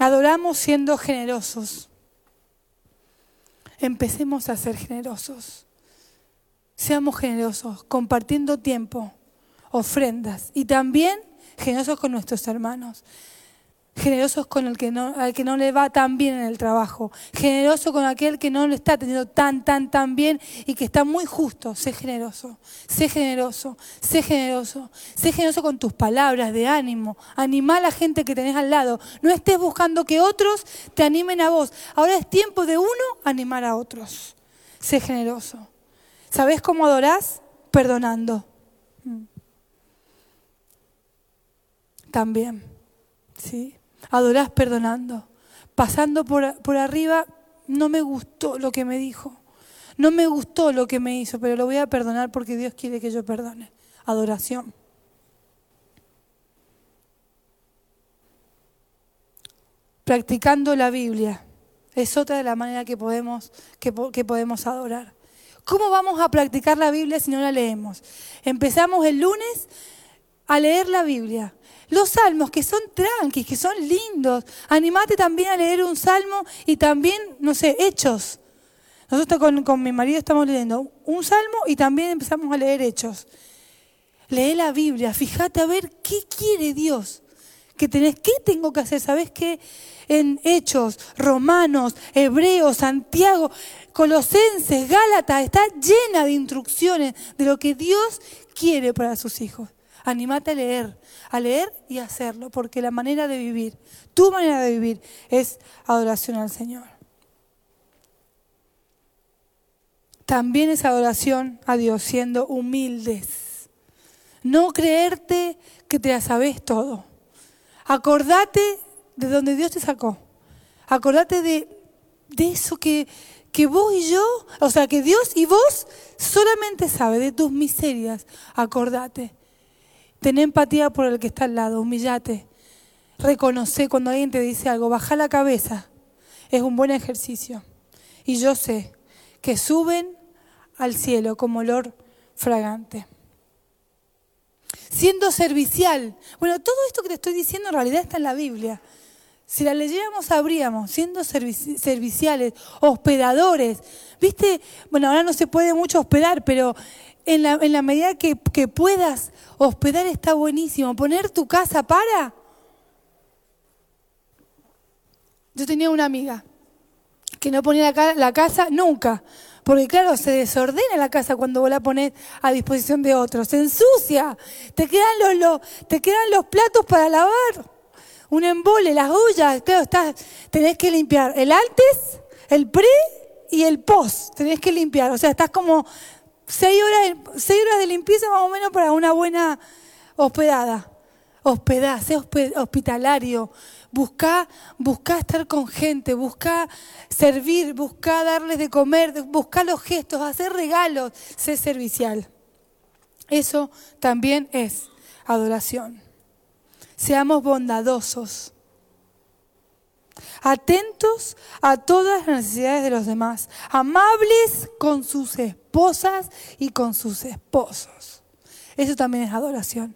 Adoramos siendo generosos empecemos a ser generosos. Seamos generosos, compartiendo tiempo, ofrendas y también generosos con nuestros hermanos. Generosos con el que no, al que no le va tan bien en el trabajo. Generoso con aquel que no lo está teniendo tan, tan, tan bien y que está muy justo. Sé generoso, sé generoso, sé generoso. Sé generoso con tus palabras de ánimo. Anima a la gente que tenés al lado. No estés buscando que otros te animen a vos. Ahora es tiempo de uno animar a otros. Sé generoso. ¿Sabés cómo adorás? Perdonando. Mm. También. ¿Sí? Adorás perdonando. Pasando por, por arriba, no me gustó lo que me dijo. No me gustó lo que me hizo, pero lo voy a perdonar porque Dios quiere que yo perdone. Adoración. Practicando la Biblia es otra de las maneras que podemos, que, que podemos adorar. ¿Cómo vamos a practicar la Biblia si no la leemos? Empezamos el lunes a leer la Biblia. Los salmos que son tranquis, que son lindos. Animate también a leer un salmo y también, no sé, hechos. Nosotros con, con mi marido estamos leyendo un salmo y también empezamos a leer hechos. Lee la Biblia, fíjate a ver qué quiere Dios. Que tenés, ¿qué tengo que hacer? ¿Sabes qué? En Hechos, Romanos, Hebreos, Santiago, Colosenses, Gálatas, está llena de instrucciones de lo que Dios quiere para sus hijos. Animate a leer, a leer y a hacerlo, porque la manera de vivir, tu manera de vivir es adoración al Señor. También es adoración a Dios siendo humildes. No creerte que te la sabes todo. Acordate de donde Dios te sacó. Acordate de, de eso que, que vos y yo, o sea, que Dios y vos solamente sabe de tus miserias. Acordate. Ten empatía por el que está al lado, humillate. reconocer cuando alguien te dice algo, baja la cabeza, es un buen ejercicio. Y yo sé que suben al cielo como olor fragante. Siendo servicial. Bueno, todo esto que te estoy diciendo en realidad está en la Biblia. Si la leyéramos, sabríamos, siendo serviciales, hospedadores. ¿Viste? Bueno, ahora no se puede mucho hospedar, pero en la, medida que, puedas hospedar está buenísimo. Poner tu casa para. Yo tenía una amiga que no ponía la, casa nunca. Porque claro, se desordena la casa cuando vos la pones a disposición de otros. Se ensucia. Te quedan los, los, te quedan los platos para lavar. Un embole, las ollas. Claro, estás, tenés que limpiar el antes, el pre y el post. Tenés que limpiar. O sea, estás como seis horas, seis horas de limpieza más o menos para una buena hospedada. Hospedá, sé hospitalario. Busca, busca estar con gente, busca servir, busca darles de comer, busca los gestos, hacer regalos, sé servicial. Eso también es adoración. Seamos bondadosos, atentos a todas las necesidades de los demás, amables con sus esposas y con sus esposos. Eso también es adoración.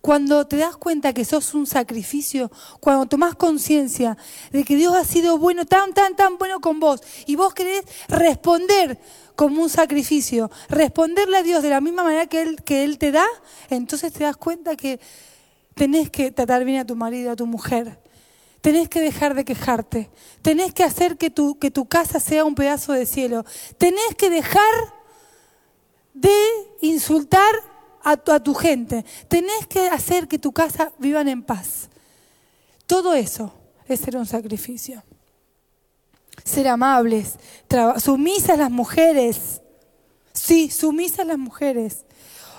Cuando te das cuenta que sos un sacrificio, cuando tomás conciencia de que Dios ha sido bueno, tan, tan, tan bueno con vos, y vos querés responder como un sacrificio, responderle a Dios de la misma manera que Él, que él te da, entonces te das cuenta que tenés que tratar bien a tu marido, a tu mujer. Tenés que dejar de quejarte. Tenés que hacer que tu, que tu casa sea un pedazo de cielo. Tenés que dejar de insultar a tu, a tu gente. Tenés que hacer que tu casa vivan en paz. Todo eso es ser un sacrificio. Ser amables, sumisas las mujeres. Sí, sumisas las mujeres.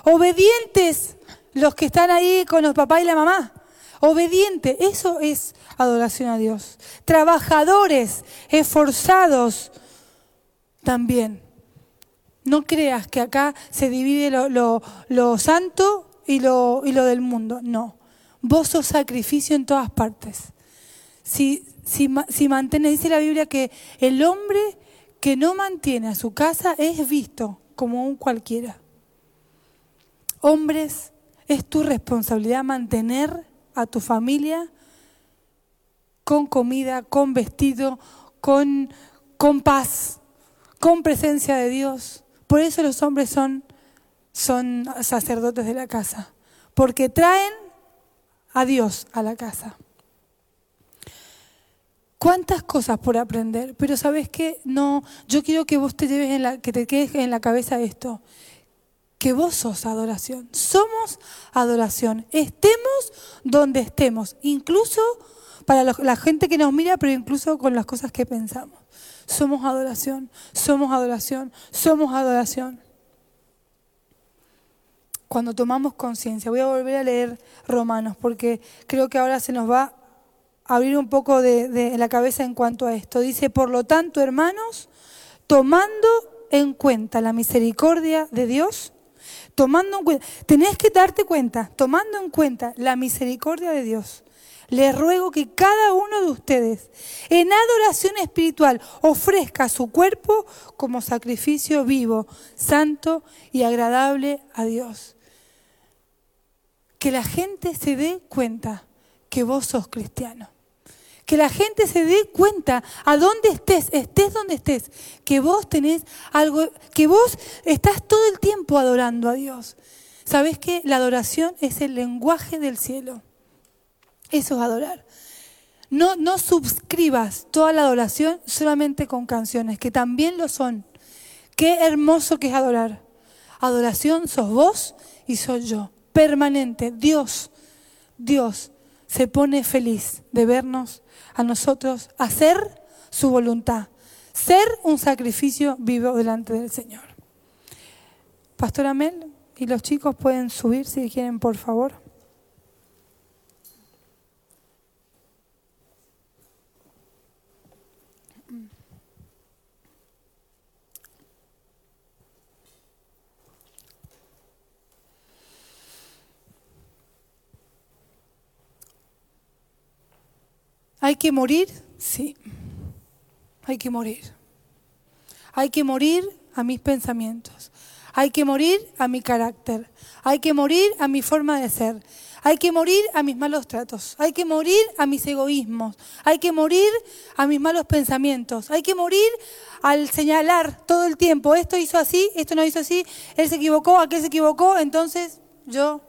Obedientes los que están ahí con los papás y la mamá. Obediente, eso es adoración a Dios. Trabajadores, esforzados también. No creas que acá se divide lo, santo y lo, del mundo. No. Vos sos sacrificio en todas partes. Si, si, si dice la Biblia que el hombre que no mantiene a su casa es visto como un cualquiera. Hombres, es tu responsabilidad mantener a tu familia con comida, con vestido, con, con paz, con presencia de Dios. Por eso los hombres son, son sacerdotes de la casa, porque traen a Dios a la casa. ¿Cuántas cosas por aprender? Pero sabes qué, no, yo quiero que vos te lleves en la, que te quedes en la cabeza esto, que vos sos adoración, somos adoración, estemos donde estemos, incluso para la gente que nos mira, pero incluso con las cosas que pensamos. Somos adoración, somos adoración, somos adoración. Cuando tomamos conciencia, voy a volver a leer Romanos porque creo que ahora se nos va a abrir un poco de, la cabeza en cuanto a esto. Dice, por lo tanto, hermanos, tomando en cuenta la misericordia de Dios, tomando en cuenta, tenés que darte cuenta, tomando en cuenta la misericordia de Dios, les ruego que cada uno de ustedes en adoración espiritual ofrezca su cuerpo como sacrificio vivo, santo y agradable a Dios. Que la gente se dé cuenta que vos sos cristiano. Que la gente se dé cuenta a dónde estés, estés donde estés, que vos tenés algo, que vos estás todo el tiempo adorando a Dios. ¿Sabés que la adoración es el lenguaje del cielo? Eso es adorar. No, no suscribas toda la adoración solamente con canciones, que también lo son. Qué hermoso que es adorar. Adoración sos vos y soy yo. Permanente. Dios, Dios se pone feliz de vernos a nosotros hacer su voluntad. Ser un sacrificio vivo delante del Señor. Pastor Amel y los chicos pueden subir si quieren, por favor. ¿Hay que morir? Sí. Hay que morir. Hay que morir a mis pensamientos. Hay que morir a mi carácter. Hay que morir a mi forma de ser. Hay que morir a mis malos tratos. Hay que morir a mis egoísmos. Hay que morir a mis malos pensamientos. Hay que morir al señalar todo el tiempo, esto hizo así, esto no hizo así, él se equivocó, aquel se equivocó, entonces yo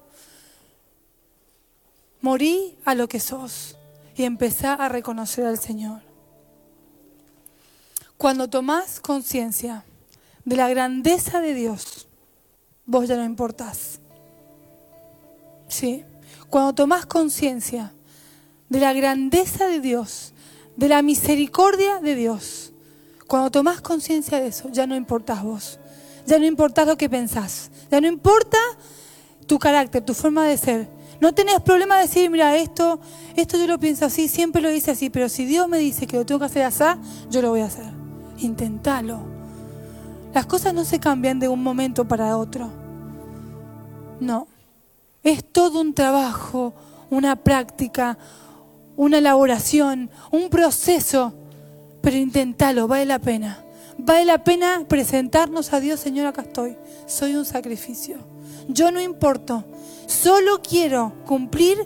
morí a lo que sos y empecé a reconocer al Señor. Cuando tomás conciencia de la grandeza de Dios, vos ya no importás. Sí. Cuando tomás conciencia de la grandeza de Dios, de la misericordia de Dios, cuando tomás conciencia de eso, ya no importás vos. Ya no importa lo que pensás. Ya no importa tu carácter, tu forma de ser. No tenés problema de decir, mira, esto, esto yo lo pienso así, siempre lo hice así, pero si Dios me dice que lo tengo que hacer así, yo lo voy a hacer. Intentalo. Las cosas no se cambian de un momento para otro. No. Es todo un trabajo, una práctica, una elaboración, un proceso pero inténtalo, vale la pena. Vale la pena presentarnos a Dios, Señor, acá estoy. Soy un sacrificio. Yo no importo. Solo quiero cumplir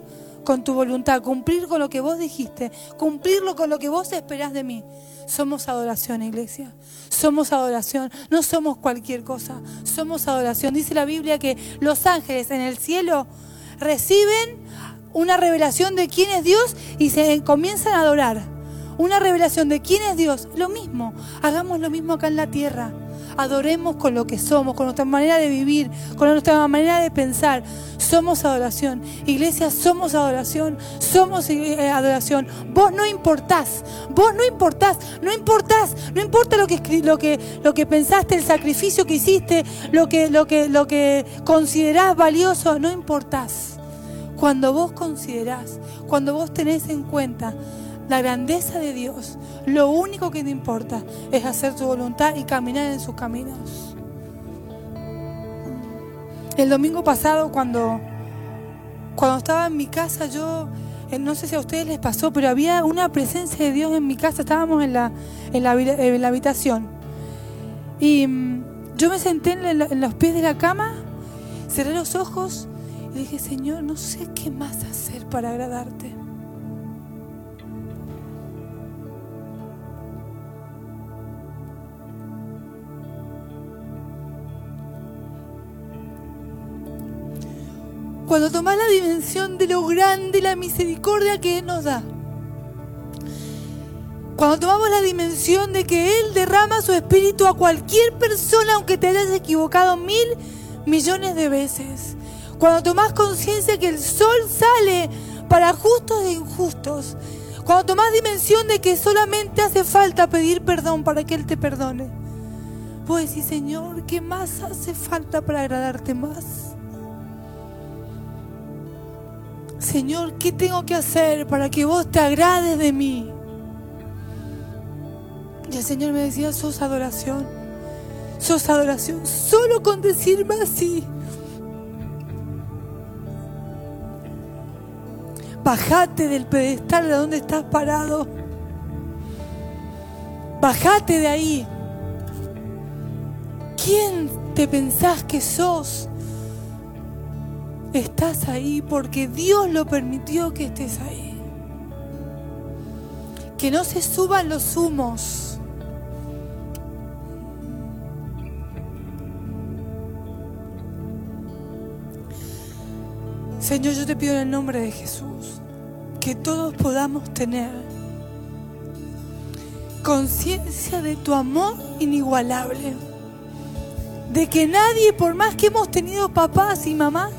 con tu voluntad, cumplir con lo que vos dijiste, cumplirlo con lo que vos esperás de mí. Somos adoración, iglesia. Somos adoración. No somos cualquier cosa. Somos adoración. Dice la Biblia que los ángeles en el cielo reciben una revelación de quién es Dios y se comienzan a adorar una revelación de quién es Dios. Lo mismo, hagamos lo mismo acá en la tierra. Adoremos con lo que somos, con nuestra manera de vivir, con nuestra manera de pensar. Somos adoración. Iglesia, somos adoración. Somos eh, adoración. Vos no importás. Vos no importás. No importás. No importa lo que, lo que, lo que pensaste, el sacrificio que hiciste, lo que, lo que, lo que considerás valioso. No importás. Cuando vos considerás, cuando vos tenés en cuenta la grandeza de Dios, lo único que te importa es hacer tu voluntad y caminar en sus caminos. El domingo pasado cuando, cuando estaba en mi casa, yo, eh, no sé si a ustedes les pasó, pero había una presencia de Dios en mi casa, estábamos en la, en la, habitación. Y mm, yo me senté en, en los pies de la cama, cerré los ojos y dije, Señor, no sé qué más hacer para agradarte. Cuando tomas la dimensión de lo grande la misericordia que Él nos da. Cuando tomamos la dimensión de que Él derrama su espíritu a cualquier persona, aunque te hayas equivocado mil millones de veces. Cuando tomas conciencia que el sol sale para justos e injustos. Cuando tomas dimensión de que solamente hace falta pedir perdón para que Él te perdone. Pues sí, Señor, ¿qué más hace falta para agradarte más? Señor, ¿qué tengo que hacer para que vos te agrades de mí? Y el Señor me decía, sos adoración, sos adoración, solo con decirme así. Bajate del pedestal de donde estás parado. Bajate de ahí. ¿Quién te pensás que sos? Estás ahí porque Dios lo permitió que estés ahí. Que no se suban los humos. Señor, yo te pido en el nombre de Jesús que todos podamos tener conciencia de tu amor inigualable. De que nadie, por más que hemos tenido papás y mamás,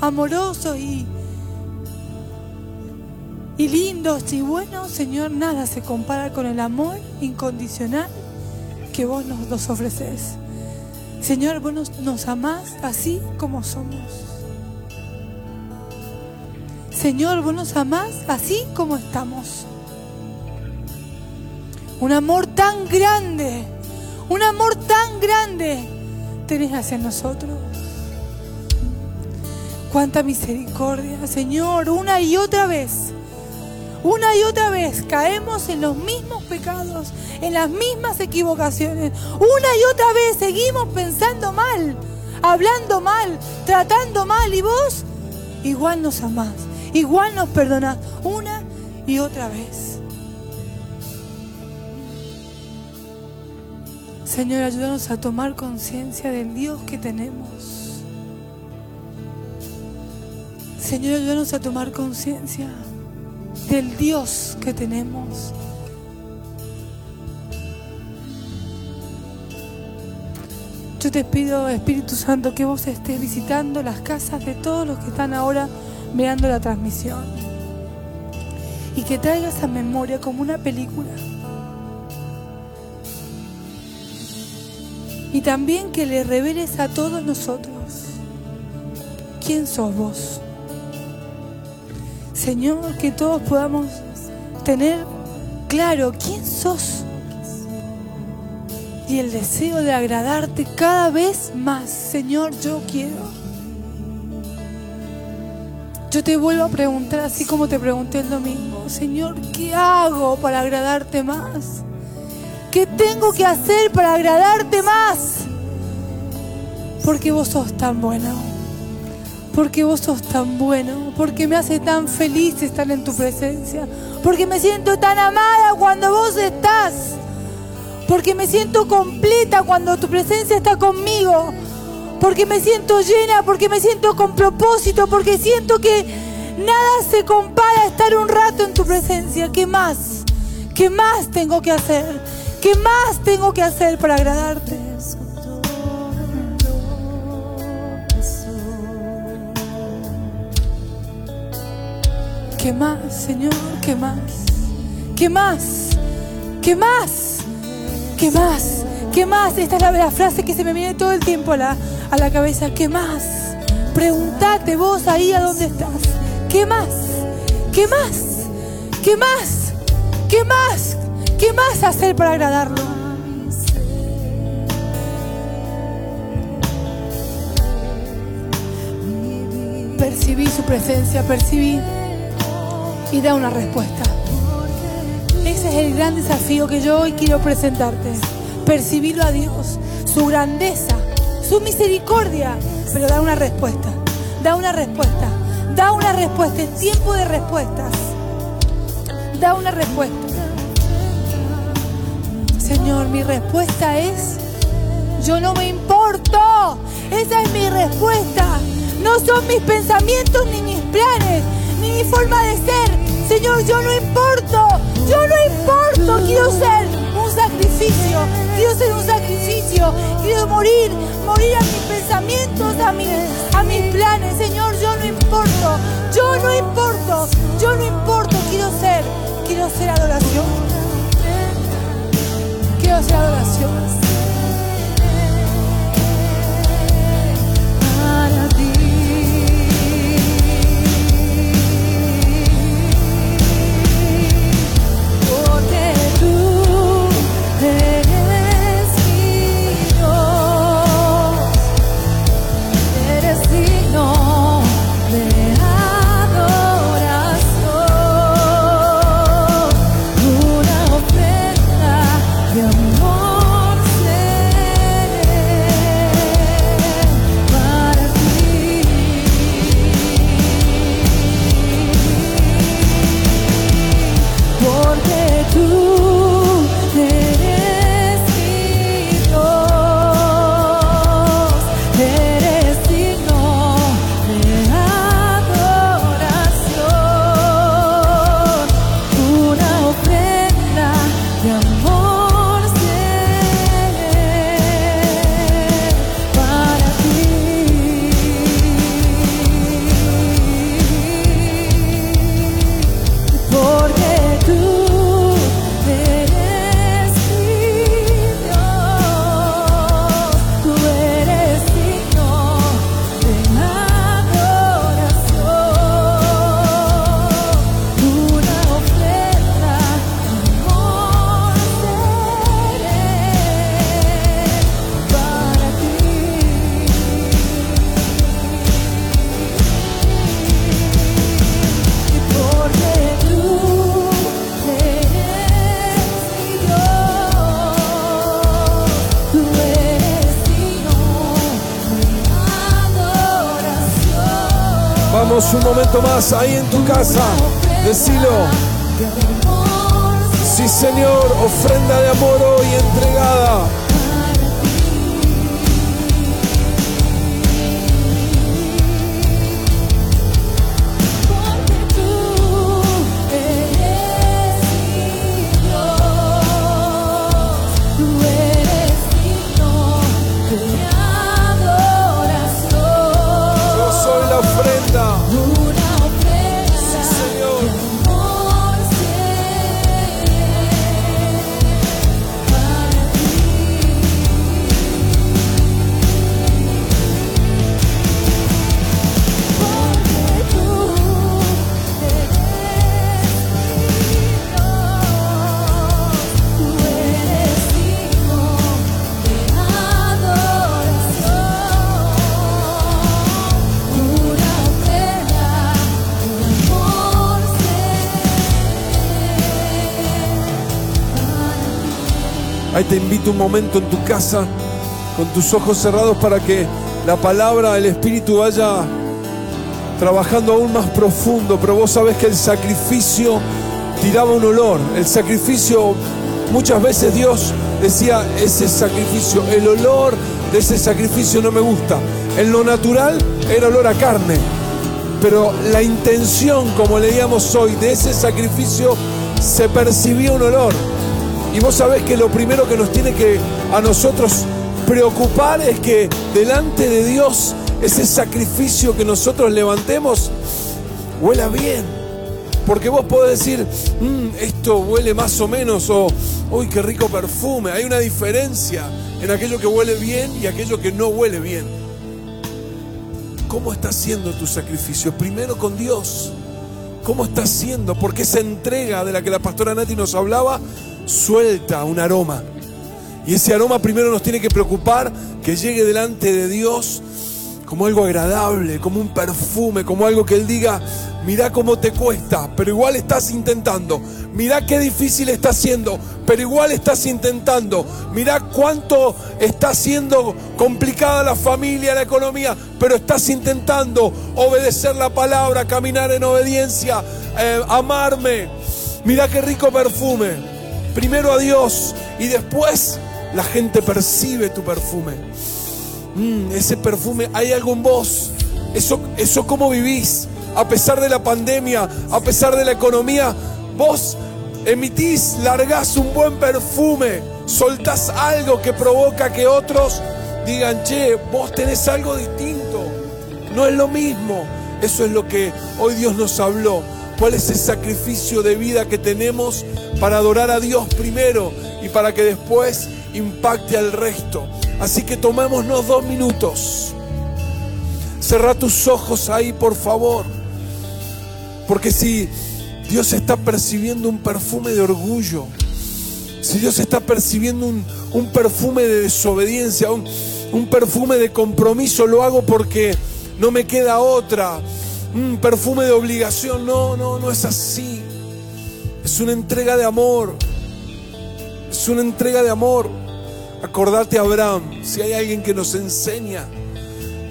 amorosos y, y lindos y buenos, Señor, nada se compara con el amor incondicional que vos nos, nos ofreces. Señor, vos nos, nos amás así como somos. Señor, vos nos amás así como estamos. Un amor tan grande, un amor tan grande tenés hacia nosotros. Cuánta misericordia, Señor, una y otra vez. Una y otra vez caemos en los mismos pecados, en las mismas equivocaciones. Una y otra vez seguimos pensando mal, hablando mal, tratando mal. Y vos igual nos amás, igual nos perdonás. Una y otra vez. Señor, ayúdanos a tomar conciencia del Dios que tenemos. Señor, ayúdanos a tomar conciencia del Dios que tenemos. Yo te pido, Espíritu Santo, que vos estés visitando las casas de todos los que están ahora mirando la transmisión. Y que traigas a memoria como una película. Y también que le reveles a todos nosotros quién sos vos. Señor, que todos podamos tener claro quién sos y el deseo de agradarte cada vez más. Señor, yo quiero. Yo te vuelvo a preguntar así como te pregunté el domingo, Señor, ¿qué hago para agradarte más? ¿Qué tengo que hacer para agradarte más? Porque vos sos tan bueno porque vos sos tan bueno, porque me hace tan feliz estar en tu presencia, porque me siento tan amada cuando vos estás, porque me siento completa cuando tu presencia está conmigo, porque me siento llena, porque me siento con propósito, porque siento que nada se compara a estar un rato en tu presencia. ¿Qué más? ¿Qué más tengo que hacer? ¿Qué más tengo que hacer para agradarte? ¿Qué más, Señor? ¿Qué más? ¿Qué más? ¿Qué más? ¿Qué más? ¿Qué más? Esta es la, frase que se me viene todo el tiempo a la, a la cabeza. ¿Qué más? Pregúntate vos ahí a dónde estás. ¿Qué más? ¿Qué más? ¿Qué más? ¿Qué más? ¿Qué más hacer para agradarlo? Percibí su presencia, percibí y da una respuesta. Ese es el gran desafío que yo hoy quiero presentarte. Percibirlo a Dios, su grandeza, su misericordia, pero da una respuesta. Da una respuesta. Da una respuesta. Es tiempo de respuestas. Da una respuesta. Señor, mi respuesta es, yo no me importo. Esa es mi respuesta. No son mis pensamientos ni mis planes ni mi forma de ser. Señor, yo no importo, yo no importo, quiero ser un sacrificio, quiero ser un sacrificio, quiero morir, morir a mis pensamientos, a mis, a mis planes. Señor, yo no importo, yo no importo, yo no importo, quiero ser, quiero ser adoración. Quiero ser adoración. today. Más ahí en tu casa. Decilo. Sí, Señor, ofrenda de amor hoy entregada. Invito un momento en tu casa con tus ojos cerrados para que la palabra, el Espíritu vaya trabajando aún más profundo. Pero vos sabés que el sacrificio tiraba un olor. El sacrificio, muchas veces Dios decía, ese sacrificio, el olor de ese sacrificio no me gusta. En lo natural era olor a carne. Pero la intención, como leíamos hoy, de ese sacrificio se percibía un olor. Y vos sabés que lo primero que nos tiene que a nosotros preocupar es que delante de Dios ese sacrificio que nosotros levantemos huela bien. Porque vos podés decir, mm, esto huele más o menos, o, uy, qué rico perfume. Hay una diferencia en aquello que huele bien y aquello que no huele bien. ¿Cómo está siendo tu sacrificio? Primero con Dios. ¿Cómo está siendo? Porque esa entrega de la que la pastora Nati nos hablaba suelta un aroma. Y ese aroma primero nos tiene que preocupar que llegue delante de Dios como algo agradable, como un perfume, como algo que Él diga, mira cómo te cuesta, pero igual estás intentando. Mira qué difícil está siendo, pero igual estás intentando. Mira cuánto está siendo complicada la familia, la economía, pero estás intentando obedecer la palabra, caminar en obediencia, eh, amarme. Mira qué rico perfume primero a Dios y después la gente percibe tu perfume. Mm, ese perfume, hay algo en vos. Eso, eso cómo vivís. A pesar de la pandemia, a pesar de la economía, vos emitís, largás un buen perfume, soltás algo que provoca que otros digan, che, vos tenés algo distinto. No es lo mismo. Eso es lo que hoy Dios nos habló. ¿Cuál es el sacrificio de vida que tenemos para adorar a Dios primero y para que después impacte al resto? Así que tomémonos dos minutos. Cerra tus ojos ahí, por favor. Porque si Dios está percibiendo un perfume de orgullo, si Dios está percibiendo un, perfume de desobediencia, un, un perfume de compromiso, lo hago porque no me queda otra un perfume de obligación. No, no, no es así. Es una entrega de amor. Es una entrega de amor. Acordate Abraham, si hay alguien que nos enseña.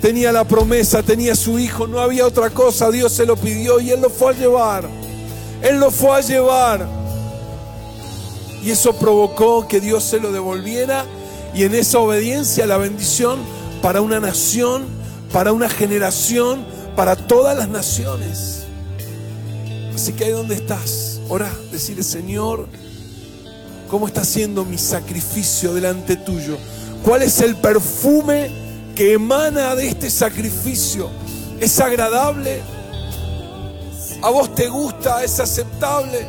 Tenía la promesa, tenía su hijo, no había otra cosa. Dios se lo pidió y él lo fue a llevar. Él lo fue a llevar. Y eso provocó que Dios se lo devolviera y en esa obediencia la bendición para una nación, para una generación, para todas las naciones. Así que ahí donde estás, ora, decirle, Señor, ¿cómo está siendo mi sacrificio delante tuyo? ¿Cuál es el perfume que emana de este sacrificio? ¿Es agradable? ¿A vos te gusta? ¿Es aceptable?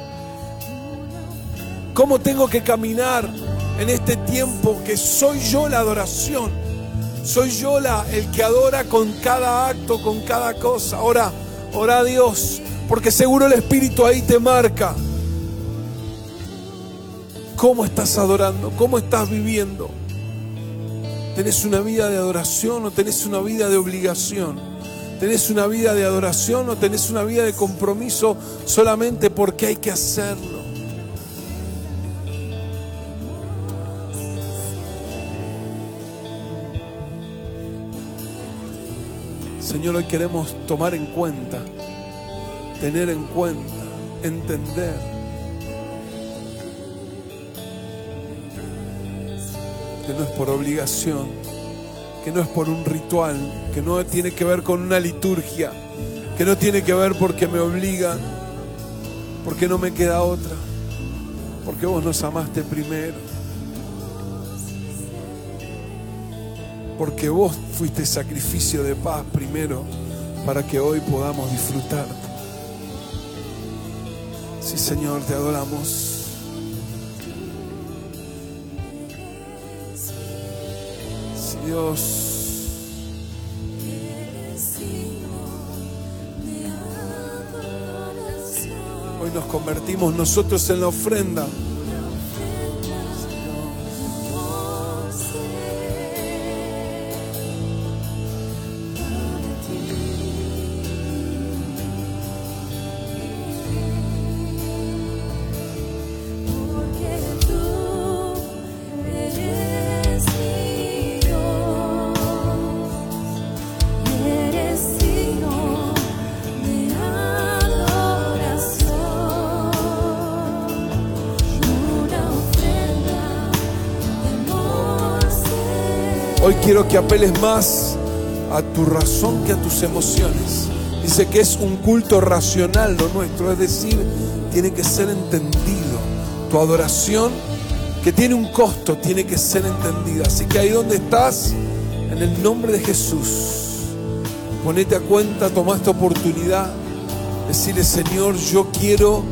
¿Cómo tengo que caminar en este tiempo que soy yo la adoración? Soy yo la, el que adora con cada acto, con cada cosa. Ora, ora a Dios, porque seguro el Espíritu ahí te marca. ¿Cómo estás adorando? ¿Cómo estás viviendo? ¿Tenés una vida de adoración o tenés una vida de obligación? ¿Tenés una vida de adoración o tenés una vida de compromiso solamente porque hay que hacerlo? Señor, hoy queremos tomar en cuenta, tener en cuenta, entender. Que no es por obligación, que no es por un ritual, que no tiene que ver con una liturgia, que no tiene que ver porque me obligan, porque no me queda otra, porque vos nos amaste primero, porque vos fuiste sacrificio de paz primero para que hoy podamos disfrutar. Sí, Señor, te adoramos. Sí, Dios. Hoy nos convertimos nosotros en la ofrenda. Quiero que apeles más a tu razón que a tus emociones. Dice que es un culto racional lo nuestro, es decir, tiene que ser entendido. Tu adoración, que tiene un costo, tiene que ser entendida. Así que ahí donde estás, en el nombre de Jesús, ponete a cuenta, toma esta oportunidad, decirle, Señor, yo quiero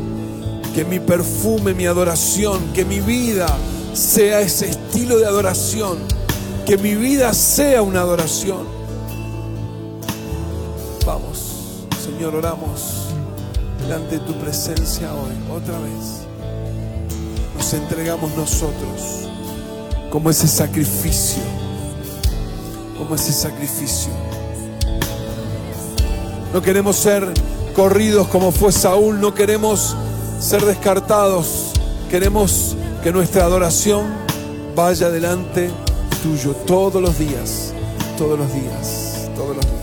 que mi perfume, mi adoración, que mi vida sea ese estilo de adoración, que mi vida sea una adoración. Vamos, Señor, oramos delante de tu presencia hoy, otra vez. Nos entregamos nosotros como ese sacrificio, como ese sacrificio. No queremos ser corridos como fue Saúl, no queremos ser descartados, queremos que nuestra adoración vaya delante tuyo todos los días, todos los días, todos los días.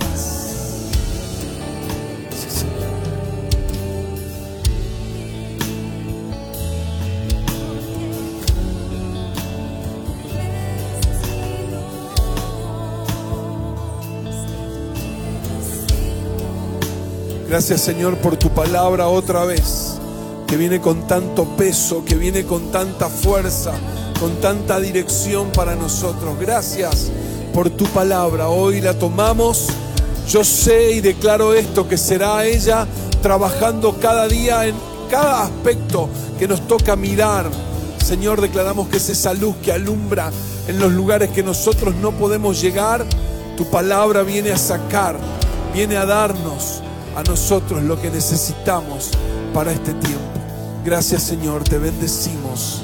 Gracias Señor por tu palabra otra vez, que viene con tanto peso, que viene con tanta fuerza, con tanta dirección para nosotros. Gracias por tu palabra. Hoy la tomamos. Yo sé y declaro esto, que será ella trabajando cada día en cada aspecto que nos toca mirar. Señor, declaramos que es esa luz que alumbra en los lugares que nosotros no podemos llegar. Tu palabra viene a sacar, viene a darnos a nosotros lo que necesitamos para este tiempo. Gracias Señor, te bendecimos